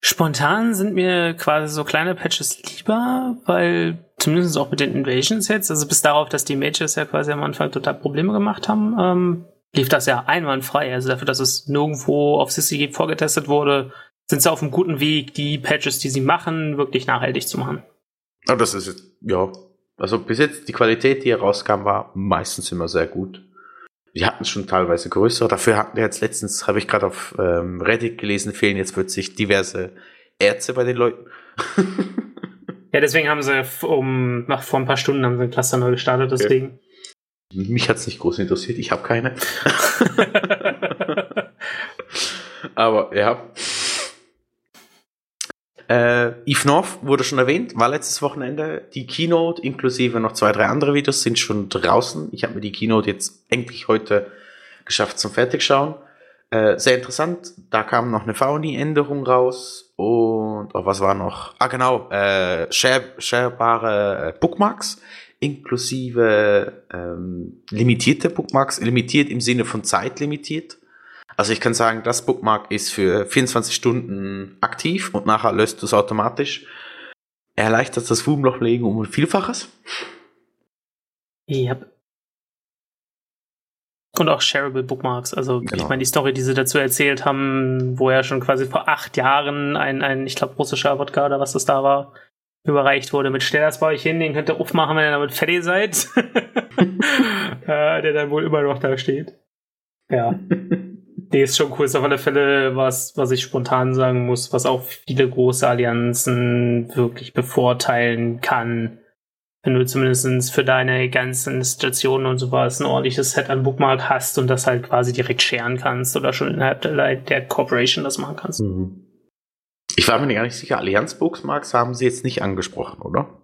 Spontan sind mir quasi so kleine Patches lieber, weil zumindest auch mit den Invasions jetzt, also bis darauf, dass die Mages ja quasi am Anfang total Probleme gemacht haben, ähm, lief das ja einwandfrei. Also dafür, dass es nirgendwo auf CCG vorgetestet wurde, sind sie auf einem guten Weg, die Patches, die sie machen, wirklich nachhaltig zu machen. Aber das ist jetzt, ja. Also bis jetzt die Qualität, die herauskam, war meistens immer sehr gut. Wir hatten schon teilweise größere. Dafür hatten wir jetzt letztens, habe ich gerade auf ähm, Reddit gelesen, fehlen jetzt plötzlich diverse Ärzte bei den Leuten. ja, deswegen haben sie um, nach, vor ein paar Stunden haben sie ein Cluster neu gestartet, deswegen. Ja. Mich hat's nicht groß interessiert, ich habe keine. Aber ja. Äh, North wurde schon erwähnt, war letztes Wochenende. Die Keynote inklusive noch zwei, drei andere Videos sind schon draußen. Ich habe mir die Keynote jetzt endlich heute geschafft zum Fertigschauen. Äh, sehr interessant. Da kam noch eine Fauni-Änderung raus und oh, was war noch? Ah genau, äh, share, sharebare äh, Bookmarks inklusive ähm, limitierte Bookmarks, limitiert im Sinne von Zeit limitiert. Also ich kann sagen, das Bookmark ist für 24 Stunden aktiv und nachher löst du es automatisch. Erleichtert das Wurmlochlegen um ein Vielfaches. Yep. Und auch shareable Bookmarks. Also genau. ich meine, die Story, die sie dazu erzählt haben, wo ja schon quasi vor acht Jahren ein, ein ich glaube, russischer Wodka oder was das da war, überreicht wurde mit Stell das bei euch hin, den könnt ihr aufmachen, wenn ihr damit fertig seid. äh, der dann wohl immer noch da steht. Ja. Nee, ist schon cool. Ist auf alle Fälle was, was ich spontan sagen muss, was auch viele große Allianzen wirklich bevorteilen kann. Wenn du zumindest für deine ganzen Stationen und sowas ein ordentliches Set an Bookmark hast und das halt quasi direkt sharen kannst oder schon innerhalb der, der Corporation das machen kannst. Mhm. Ich war mir gar nicht sicher, Allianz Bookmarks haben sie jetzt nicht angesprochen, oder?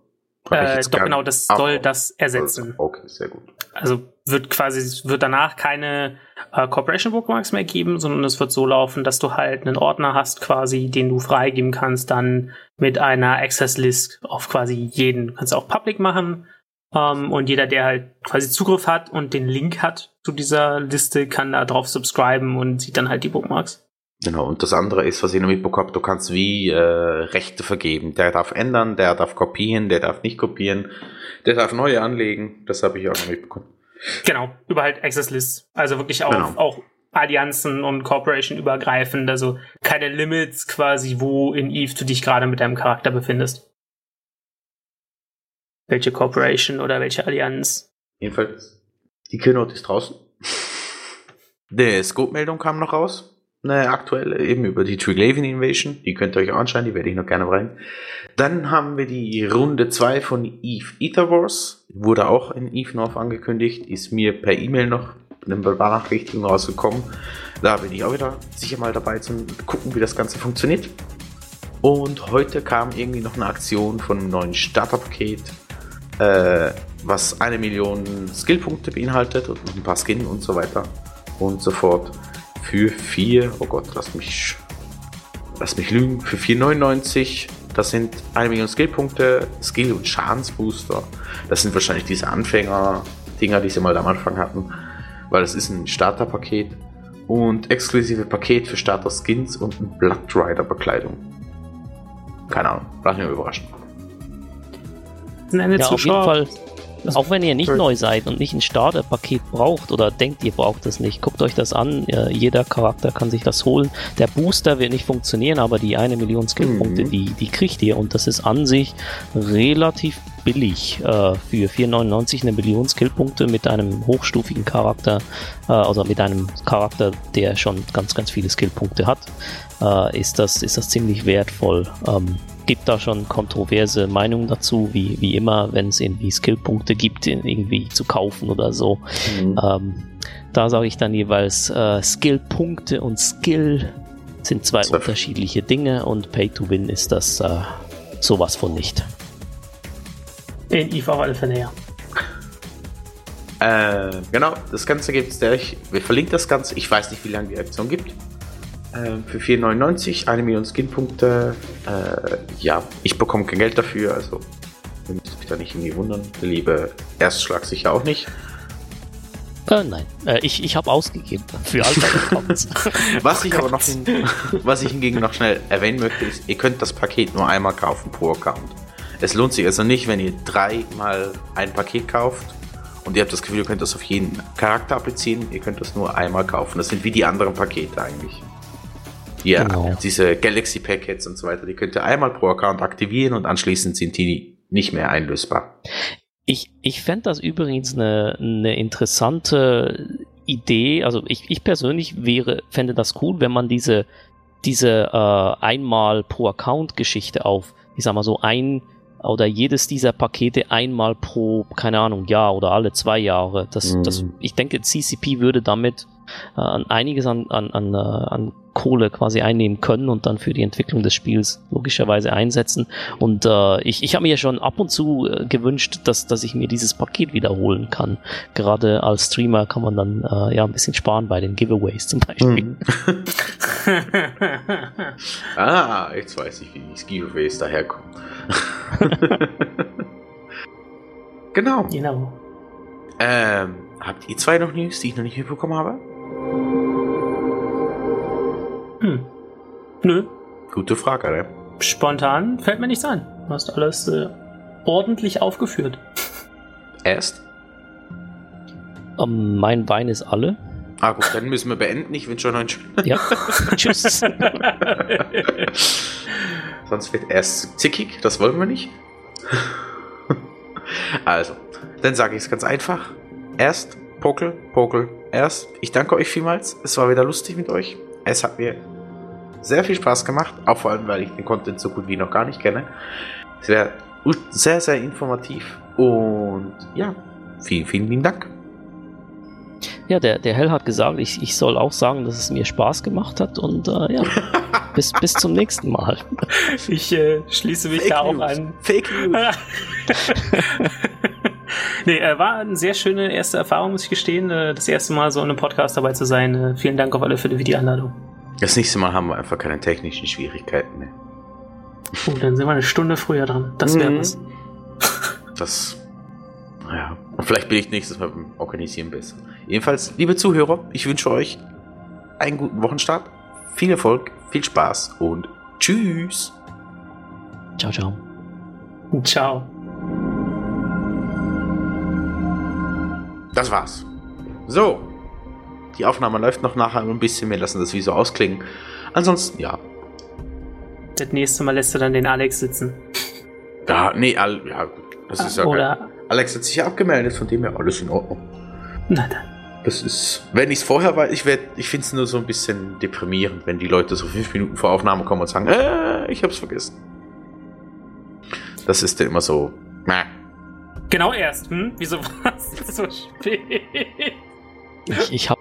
Äh, doch, genau, das soll das ersetzen. Okay, sehr gut. Also wird quasi, wird danach keine äh, Corporation Bookmarks mehr geben, sondern es wird so laufen, dass du halt einen Ordner hast, quasi, den du freigeben kannst, dann mit einer Access List auf quasi jeden. Du kannst auch Public machen. Ähm, und jeder, der halt quasi Zugriff hat und den Link hat zu dieser Liste, kann da drauf subscriben und sieht dann halt die Bookmarks. Genau, und das andere ist, was ich noch mitbekommen habe, du kannst wie äh, Rechte vergeben. Der darf ändern, der darf kopieren, der darf nicht kopieren, der darf neue anlegen. Das habe ich auch noch mitbekommen. Genau, über halt Access Lists. Also wirklich auch, genau. auch Allianzen und Corporation übergreifend. Also keine Limits quasi, wo in Eve du dich gerade mit deinem Charakter befindest. Welche Corporation oder welche Allianz. Jedenfalls, die Keynote ist draußen. Die Scope-Meldung kam noch raus eine aktuelle, eben über die Triglavian Invasion. Die könnt ihr euch anschauen, die werde ich noch gerne rein. Dann haben wir die Runde 2 von Eve Ether Wars. Wurde auch in Eve North angekündigt. Ist mir per E-Mail noch eine Benachrichtigung rausgekommen. Da bin ich auch wieder sicher mal dabei zu gucken, wie das Ganze funktioniert. Und heute kam irgendwie noch eine Aktion von einem neuen Starterpaket, äh, was eine Million Skillpunkte beinhaltet und ein paar Skin und so weiter und so fort für 4, oh Gott, lass mich, lass mich lügen, für 4,99. Das sind eine Million Skillpunkte, Skill- und Schadensbooster. Das sind wahrscheinlich diese Anfänger-Dinger, die sie mal am Anfang hatten, weil das ist ein Starterpaket und exklusive Paket für Starter-Skins und ein Blood Rider-Bekleidung. Keine Ahnung, lass mich mal überraschen. Ja, auf jeden Fall auch wenn ihr nicht neu seid und nicht ein Starter-Paket braucht oder denkt, ihr braucht es nicht, guckt euch das an. Jeder Charakter kann sich das holen. Der Booster wird nicht funktionieren, aber die eine Million Skillpunkte, mhm. die, die kriegt ihr. Und das ist an sich relativ billig äh, für 4,99 eine Million Skillpunkte mit einem hochstufigen Charakter, äh, also mit einem Charakter, der schon ganz, ganz viele Skillpunkte hat, äh, ist, das, ist das ziemlich wertvoll. Ähm, gibt da schon kontroverse Meinungen dazu, wie, wie immer, wenn es irgendwie Skillpunkte gibt, irgendwie zu kaufen oder so. Mhm. Ähm, da sage ich dann jeweils, äh, Skillpunkte und Skill sind zwei Zwölf. unterschiedliche Dinge und Pay to Win ist das äh, sowas von nicht. In Eve auf alle Fälle, ja. Äh, genau, das Ganze gibt es gleich. Wir verlinken das Ganze. Ich weiß nicht, wie lange die Aktion gibt. Äh, für 4,99, eine Million Skinpunkte. Äh, ja, ich bekomme kein Geld dafür, also ihr müsst euch da nicht irgendwie wundern. Der liebe Erstschlag sicher auch nicht. Äh, nein, äh, ich, ich habe ausgegeben für Alpha-Accounts. Was ich aber noch, was ich hingegen noch schnell erwähnen möchte, ist, ihr könnt das Paket nur einmal kaufen pro Account. Es lohnt sich also nicht, wenn ihr dreimal ein Paket kauft und ihr habt das Gefühl, ihr könnt das auf jeden Charakter applizieren, ihr könnt das nur einmal kaufen. Das sind wie die anderen Pakete eigentlich. Ja, Genau. diese Galaxy Packets und so weiter, die könnt ihr einmal pro Account aktivieren und anschließend sind die nicht mehr einlösbar. Ich, ich fände das übrigens eine, eine interessante Idee. Also ich, ich persönlich wäre, fände das cool, wenn man diese, diese äh, einmal pro Account Geschichte auf, ich sag mal so, ein oder jedes dieser Pakete einmal pro, keine Ahnung, Jahr oder alle zwei Jahre. Das, Mhm. das, ich denke, CCP würde damit äh, an einiges an, an, an, äh, an Kohle quasi einnehmen können und dann für die Entwicklung des Spiels logischerweise einsetzen. Und äh, ich, ich habe mir ja schon ab und zu äh, gewünscht, dass, dass ich mir dieses Paket wiederholen kann. Gerade als Streamer kann man dann äh, ja ein bisschen sparen bei den Giveaways zum Beispiel. Ah, jetzt weiß ich, wie die Skiways daherkommen. genau. genau. Ähm, habt ihr zwei noch News, die ich noch nicht mitbekommen habe? Hm. Nö, Gute Frage, ne? spontan fällt mir nichts ein. Du hast alles äh, ordentlich aufgeführt. Erst? Ähm, mein Wein ist alle. Ah gut, dann müssen wir beenden. Ich wünsche euch noch einen schönen... Ja. Tschüss. Sonst wird erst zickig, das wollen wir nicht. also, dann sage ich es ganz einfach. Erst Pokel, Pokel, erst. Ich danke euch vielmals. Es war wieder lustig mit euch. Es hat mir sehr viel Spaß gemacht, auch vor allem, weil ich den Content so gut wie noch gar nicht kenne. Es wäre sehr, sehr informativ und ja, vielen, vielen lieben Dank. Ja, der, der Hell hat gesagt, ich, ich soll auch sagen, dass es mir Spaß gemacht hat und äh, ja, bis, bis zum nächsten Mal. Ich äh, schließe mich da auch an. Fake News. nee, äh, war eine sehr schöne erste Erfahrung, muss ich gestehen. Äh, das erste Mal so in einem Podcast dabei zu sein. Äh, vielen Dank auf alle Fälle für die Einladung. Das nächste Mal haben wir einfach keine technischen Schwierigkeiten mehr. Oh, dann sind wir eine Stunde früher dran. Das wäre Mhm. was. Das. Ja. Und vielleicht bin ich nächstes Mal beim Organisieren besser. Jedenfalls, liebe Zuhörer, ich wünsche euch einen guten Wochenstart, viel Erfolg, viel Spaß und tschüss. Ciao, ciao. Ciao. Das war's. So. Die Aufnahme läuft noch nachher ein bisschen. Wir lassen das wie so ausklingen. Ansonsten, ja. Das nächste Mal lässt du dann den Alex sitzen. Ja, nee, all, ja. Das ist ja geil. Oder. Alex hat sich ja abgemeldet, von dem her alles in Ordnung. Na dann. Das ist, wenn ich es vorher weiß, ich, werd- ich finde es nur so ein bisschen deprimierend, wenn die Leute so fünf Minuten vor Aufnahme kommen und sagen, äh, ich hab's vergessen. Das ist dann immer so, na, Genau erst. Hm? Wieso war es so spät? Ich, ich habe